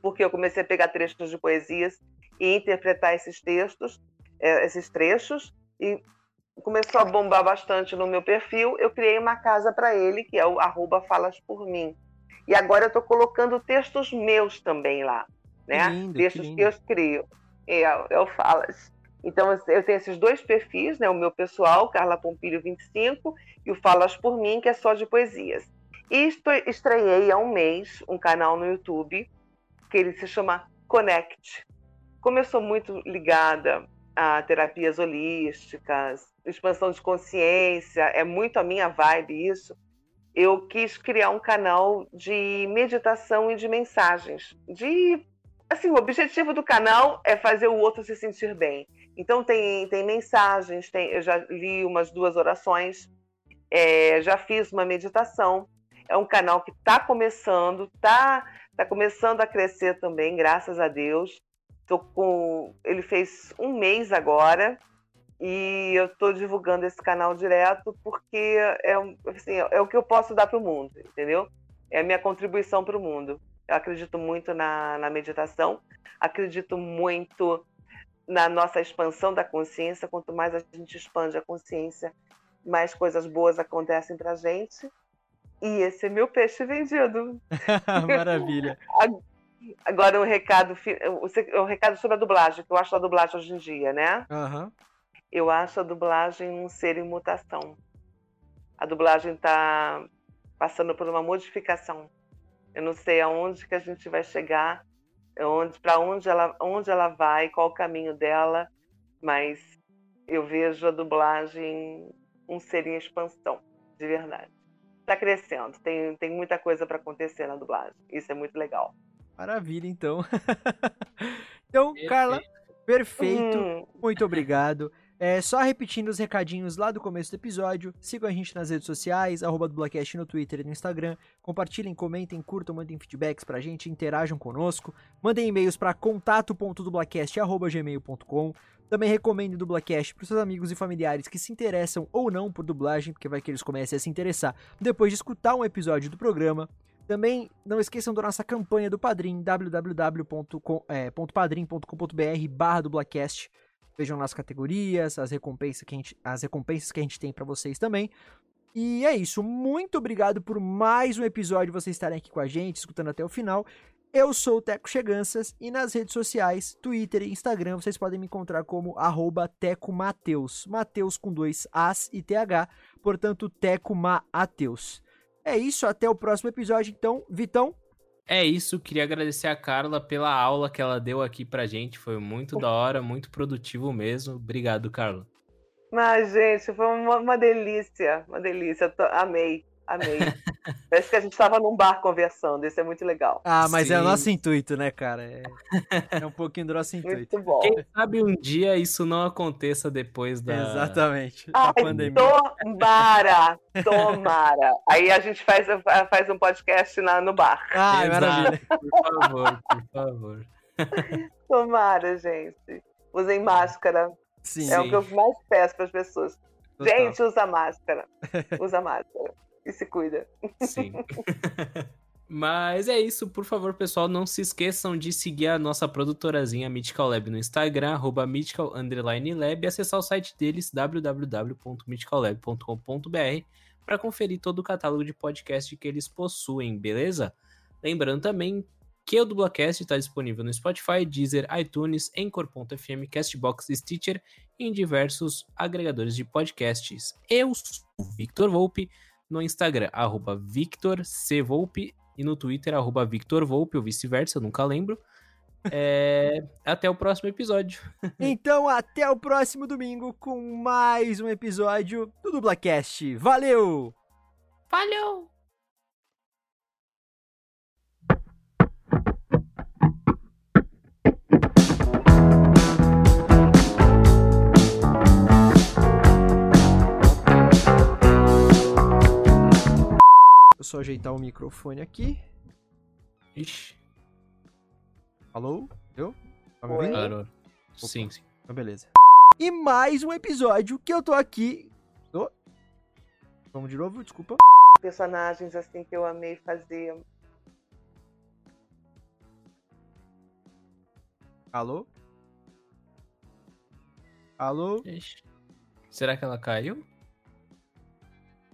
porque eu comecei a pegar trechos de poesias e interpretar esses textos, eh, esses trechos, e começou a bombar bastante no meu perfil. Eu criei uma casa para ele, que é o arroba falas por mim. E agora eu estou colocando textos meus também lá, né? Que lindo, que textos que, lindo. eu crio. É, eu falas. Então eu tenho esses dois perfis, né? O meu pessoal, Carla Pompilho 25, e o Falas por Mim, que é só de poesias. E estreiei há um mês um canal no YouTube que ele se chama Connect. Como eu sou muito ligada a terapias holísticas, expansão de consciência, é muito a minha vibe isso. Eu quis criar um canal de meditação e de mensagens. De assim, o objetivo do canal é fazer o outro se sentir bem. Então tem, tem mensagens, tem, eu já li umas duas orações, é, já fiz uma meditação. É um canal que está começando, está tá começando a crescer também, graças a Deus. Tô com, ele fez um mês agora e eu estou divulgando esse canal direto porque é, assim, é o que eu posso dar para o mundo, entendeu? É a minha contribuição para o mundo. Eu acredito muito na, na meditação, acredito muito na nossa expansão da consciência. Quanto mais a gente expande a consciência, mais coisas boas acontecem para gente. E esse é meu peixe vendido. [LAUGHS] Maravilha. Agora um recado, um recado sobre a dublagem, que eu acho a dublagem hoje em dia, né? Aham. Eu acho a dublagem um ser em mutação. A dublagem está passando por uma modificação. Eu não sei aonde que a gente vai chegar, onde, para onde ela, onde ela vai, qual o caminho dela, mas eu vejo a dublagem um ser em expansão, de verdade. Está crescendo, tem, tem muita coisa para acontecer na dublagem. Isso é muito legal. Maravilha, então. [LAUGHS] então, Carla, perfeito. Hum, Muito obrigado. É, só repetindo os recadinhos lá do começo do episódio. Sigam a gente nas redes sociais, arroba Dublacast no Twitter e no Instagram. Compartilhem, comentem, curtam, mandem feedbacks pra gente, interajam conosco. Mandem e-mails para contato.dublacast.gmail.com Também recomendo o Dublacast pros seus amigos e familiares que se interessam ou não por dublagem, porque vai que eles comecem a se interessar depois de escutar um episódio do programa. Também não esqueçam da nossa campanha do Padrim, www.padrim.com.br barra dublacast. Vejam lá as categorias, as recompensas que a gente, as recompensas que a gente tem pra vocês também. E é isso. Muito obrigado por mais um episódio, vocês estarem aqui com a gente, escutando até o final. Eu sou o Teco Cheganças e nas redes sociais, Twitter e Instagram, vocês podem me encontrar como arroba Teco Mateus. Mateus com dois As e TH, portanto, Teco Mateus. É isso, até o próximo episódio, então. Vitão, É isso, queria agradecer a Carla pela aula que ela deu aqui pra gente. Foi muito da hora, muito produtivo mesmo. Obrigado, Carla. Mas, gente, foi uma, uma delícia, uma delícia. Amei, amei. Parece que a gente estava num bar conversando, isso é muito legal. Ah, mas é o Sim. nosso intuito, né, cara? É, é um pouquinho do nosso intuito. Muito bom. Quem sabe um dia isso não aconteça depois da. Exatamente. Da Ai, pandemia. tomara, tomara. Aí a gente faz, faz um podcast na, no bar. Ai, Exato, maravilha. Por favor, por favor. Tomara, gente. Usem máscara. Sim, É o que eu mais peço para as pessoas. total. Gente, usa máscara. Usa máscara. E se cuida. Sim. [LAUGHS] Mas é isso, por favor, pessoal, não se esqueçam de seguir a nossa produtorazinha Mythical Lab no Instagram, arroba mythical lab, e acessar o site deles, www.mythicallab.com.br, para conferir todo o catálogo de podcast que eles possuem, beleza? Lembrando também que o Dublacast está disponível no Spotify, Deezer, iTunes, Anchor.fm, Castbox, Stitcher e em diversos agregadores de podcasts. Eu sou o Victor Volpe, no Instagram, arroba Victor C. Volpe, e no Twitter, arroba Victor Volpe, ou vice-versa, eu nunca lembro. [LAUGHS] É, Até o próximo episódio. [LAUGHS] Então, até o próximo domingo com mais um episódio do Dublacast. Valeu! Valeu! Só ajeitar o microfone aqui. Ixi, Alô? Deu? Tá me ouvindo? parou. Sim, sim. Ah, beleza. E mais um episódio que eu tô aqui. Ô. Vamos de novo, desculpa. Personagens assim que eu amei fazer. Alô? Alô? Ixi. Será que ela caiu?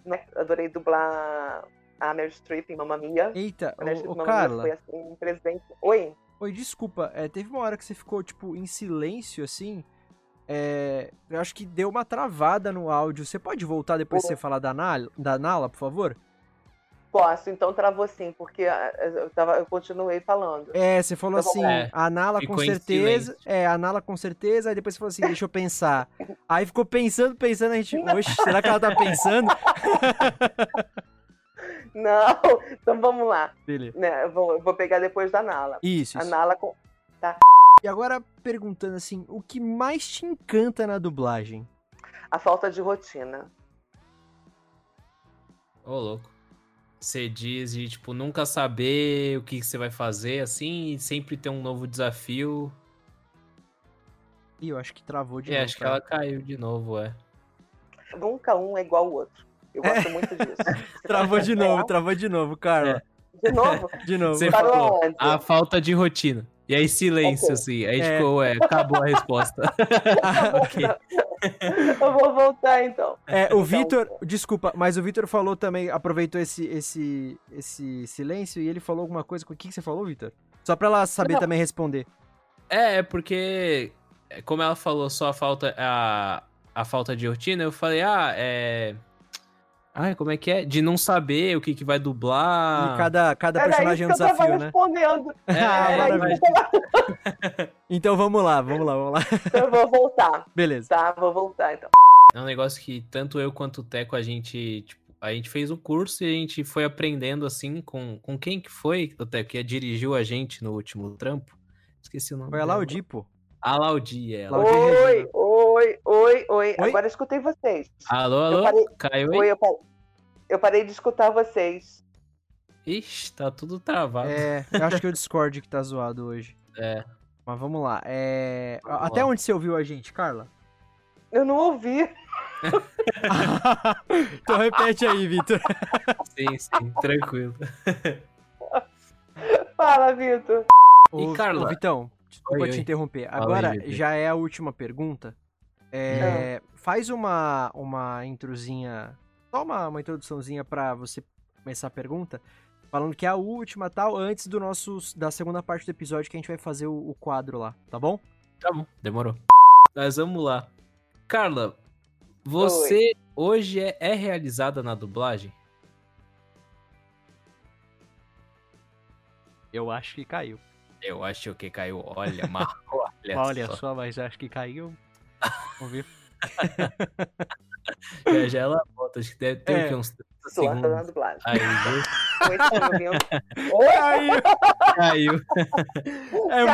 né? Adorei dublar a Meryl Streep em Mamma Mia. Eita, Mamma Mia, Carla. Foi assim, um presente. Oi? Oi, desculpa, é, teve uma hora que você ficou, tipo, em silêncio, assim. É, eu acho que deu uma travada no áudio. Você pode voltar depois de você falar da Nala, da Nala, por favor? Posso, então travou sim, porque ah, eu, tava, eu continuei falando. É, você falou bom. assim, É, a Nala com certeza. É, a Nala com certeza. Aí depois você falou assim, deixa eu pensar. Aí ficou pensando, pensando, a gente. Oxe, será que ela tá pensando? [LAUGHS] [LAUGHS] Não, então vamos lá. Beleza. Né, eu, vou, eu vou pegar depois da Nala. Isso, A isso. Nala com. E agora perguntando assim, o que mais te encanta na dublagem? A falta de rotina. Ô, louco. Você diz de, tipo, nunca saber o que que você vai fazer, assim, e sempre ter um novo desafio. Ih, eu acho que travou de E novo. acho que cara. ela caiu de novo, é. Nunca um é igual ao outro. Eu gosto muito disso. [LAUGHS] Travou de novo, travou de novo, Carla. De novo? [LAUGHS] De novo. Você falou, a falta de rotina. E aí, silêncio, Ok. assim. Aí, É. tipo, ué, acabou a resposta. [LAUGHS] Ah, ok. Eu vou voltar então. É, o Então, Vitor, desculpa, mas o Vitor falou também, aproveitou esse, esse, esse silêncio e ele falou alguma coisa. O que, que você falou, Vitor? Só pra ela saber Não. também responder. É, é porque, como ela falou só a falta, a, a falta de rotina, eu falei, ah, é. Ai, como é que é? De não saber o que, que vai dublar. E cada, cada Era personagem é um eu desafio, né? respondendo. Ah, [LAUGHS] É, Era tava- [LAUGHS] Então vamos lá, vamos lá, vamos lá. Eu vou voltar. [LAUGHS] Beleza. Tá, vou voltar então. É um negócio que tanto eu quanto o Teco, a gente, tipo, a gente fez um curso e a gente foi aprendendo assim com, com quem que foi, o Teco, que dirigiu a gente no último trampo. Esqueci o nome Foi a dela. Laudipo. A Laudi, é. Laudi Oi, oi, oi, oi. Oi? Agora eu escutei vocês. Alô, alô? parei- Caiu aí? Oi, eu parei, eu parei de escutar vocês. Ixi, tá tudo travado. É, eu acho que é o Discord que tá zoado hoje. É. Mas vamos lá. É... Vamos Até lá. onde você ouviu a gente, Carla? Eu não ouvi. [LAUGHS] então repete aí, Vitor. Sim, sim, tranquilo. [LAUGHS] Fala, Vitor. E, Ô, Carla? ô, Vitão, desculpa Oi, te oi. interromper. Fala Agora aí, já é a última pergunta. É, Faz uma, uma introzinha, só uma, uma introduçãozinha pra você começar a pergunta. Falando que é a última tal, antes do nosso. da segunda parte do episódio que a gente vai fazer o, o quadro lá, tá bom? Tá bom, demorou. Mas vamos lá. Carla, você hoje é, é realizada na dublagem? Eu acho que caiu. Eu acho que caiu. Olha, [LAUGHS] marcou. Olha, Olha só. só, mas acho que caiu. [LAUGHS] Vamos ver. [LAUGHS] [LAUGHS] Já, já ela volta. Acho que deve ter É. o quê? uns 30 Suata na segundos. dublagem. Aí, viu? Caiu! Caiu. É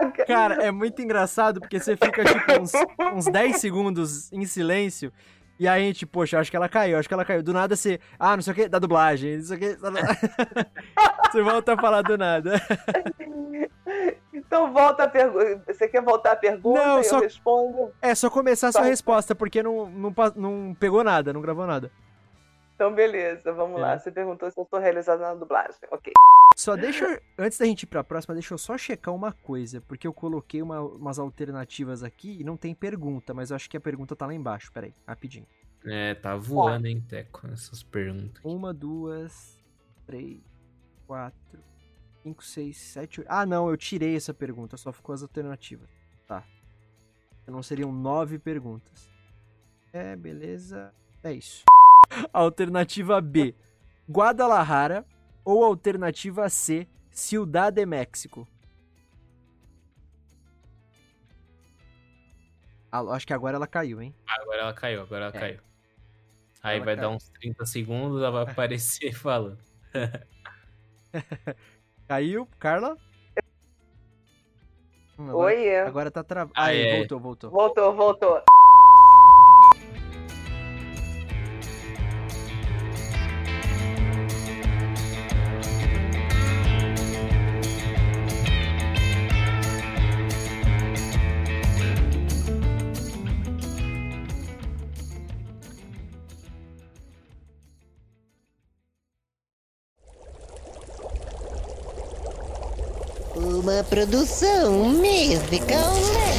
muito. Cara, é muito engraçado porque você fica tipo uns, uns 10 segundos em silêncio. E aí a gente, poxa, acho que ela caiu, acho que ela caiu. Do nada você. Ah, não sei o que, da dublagem, não sei o que. [LAUGHS] você volta a falar do nada. [LAUGHS] Então volta a pergunta. Você quer voltar a pergunta? Não, eu só- respondo. É só começar a sua Tá. resposta, porque não, não, não pegou nada, não gravou nada. Então, beleza, vamos É. lá. Você perguntou se eu sou realizada na dublagem. Ok. Só deixa. eu- Antes da gente ir pra próxima, deixa eu só checar uma coisa, porque eu coloquei uma- umas alternativas aqui e não tem pergunta, mas eu acho que a pergunta tá lá embaixo. Peraí, rapidinho. É, tá voando, hein, Teco, essas perguntas. Uma, duas, três, quatro, cinco, seis, sete, oito. Ah, não, eu tirei essa pergunta, só ficou as alternativas. Tá. Então seriam nove perguntas. É, beleza. É isso. [LAUGHS] Alternativa B: Guadalajara. Ou alternativa C: Ciudad de México. Ah, acho que agora ela caiu, hein? Agora ela caiu, agora ela É. caiu. Aí Ela vai caiu. dar uns 30 segundos, ela vai [LAUGHS] aparecer falando. [LAUGHS] Caiu, Carla? Agora, Oi, agora tá travado. Ah, Aí, voltou, voltou. voltou, voltou. Produção musical.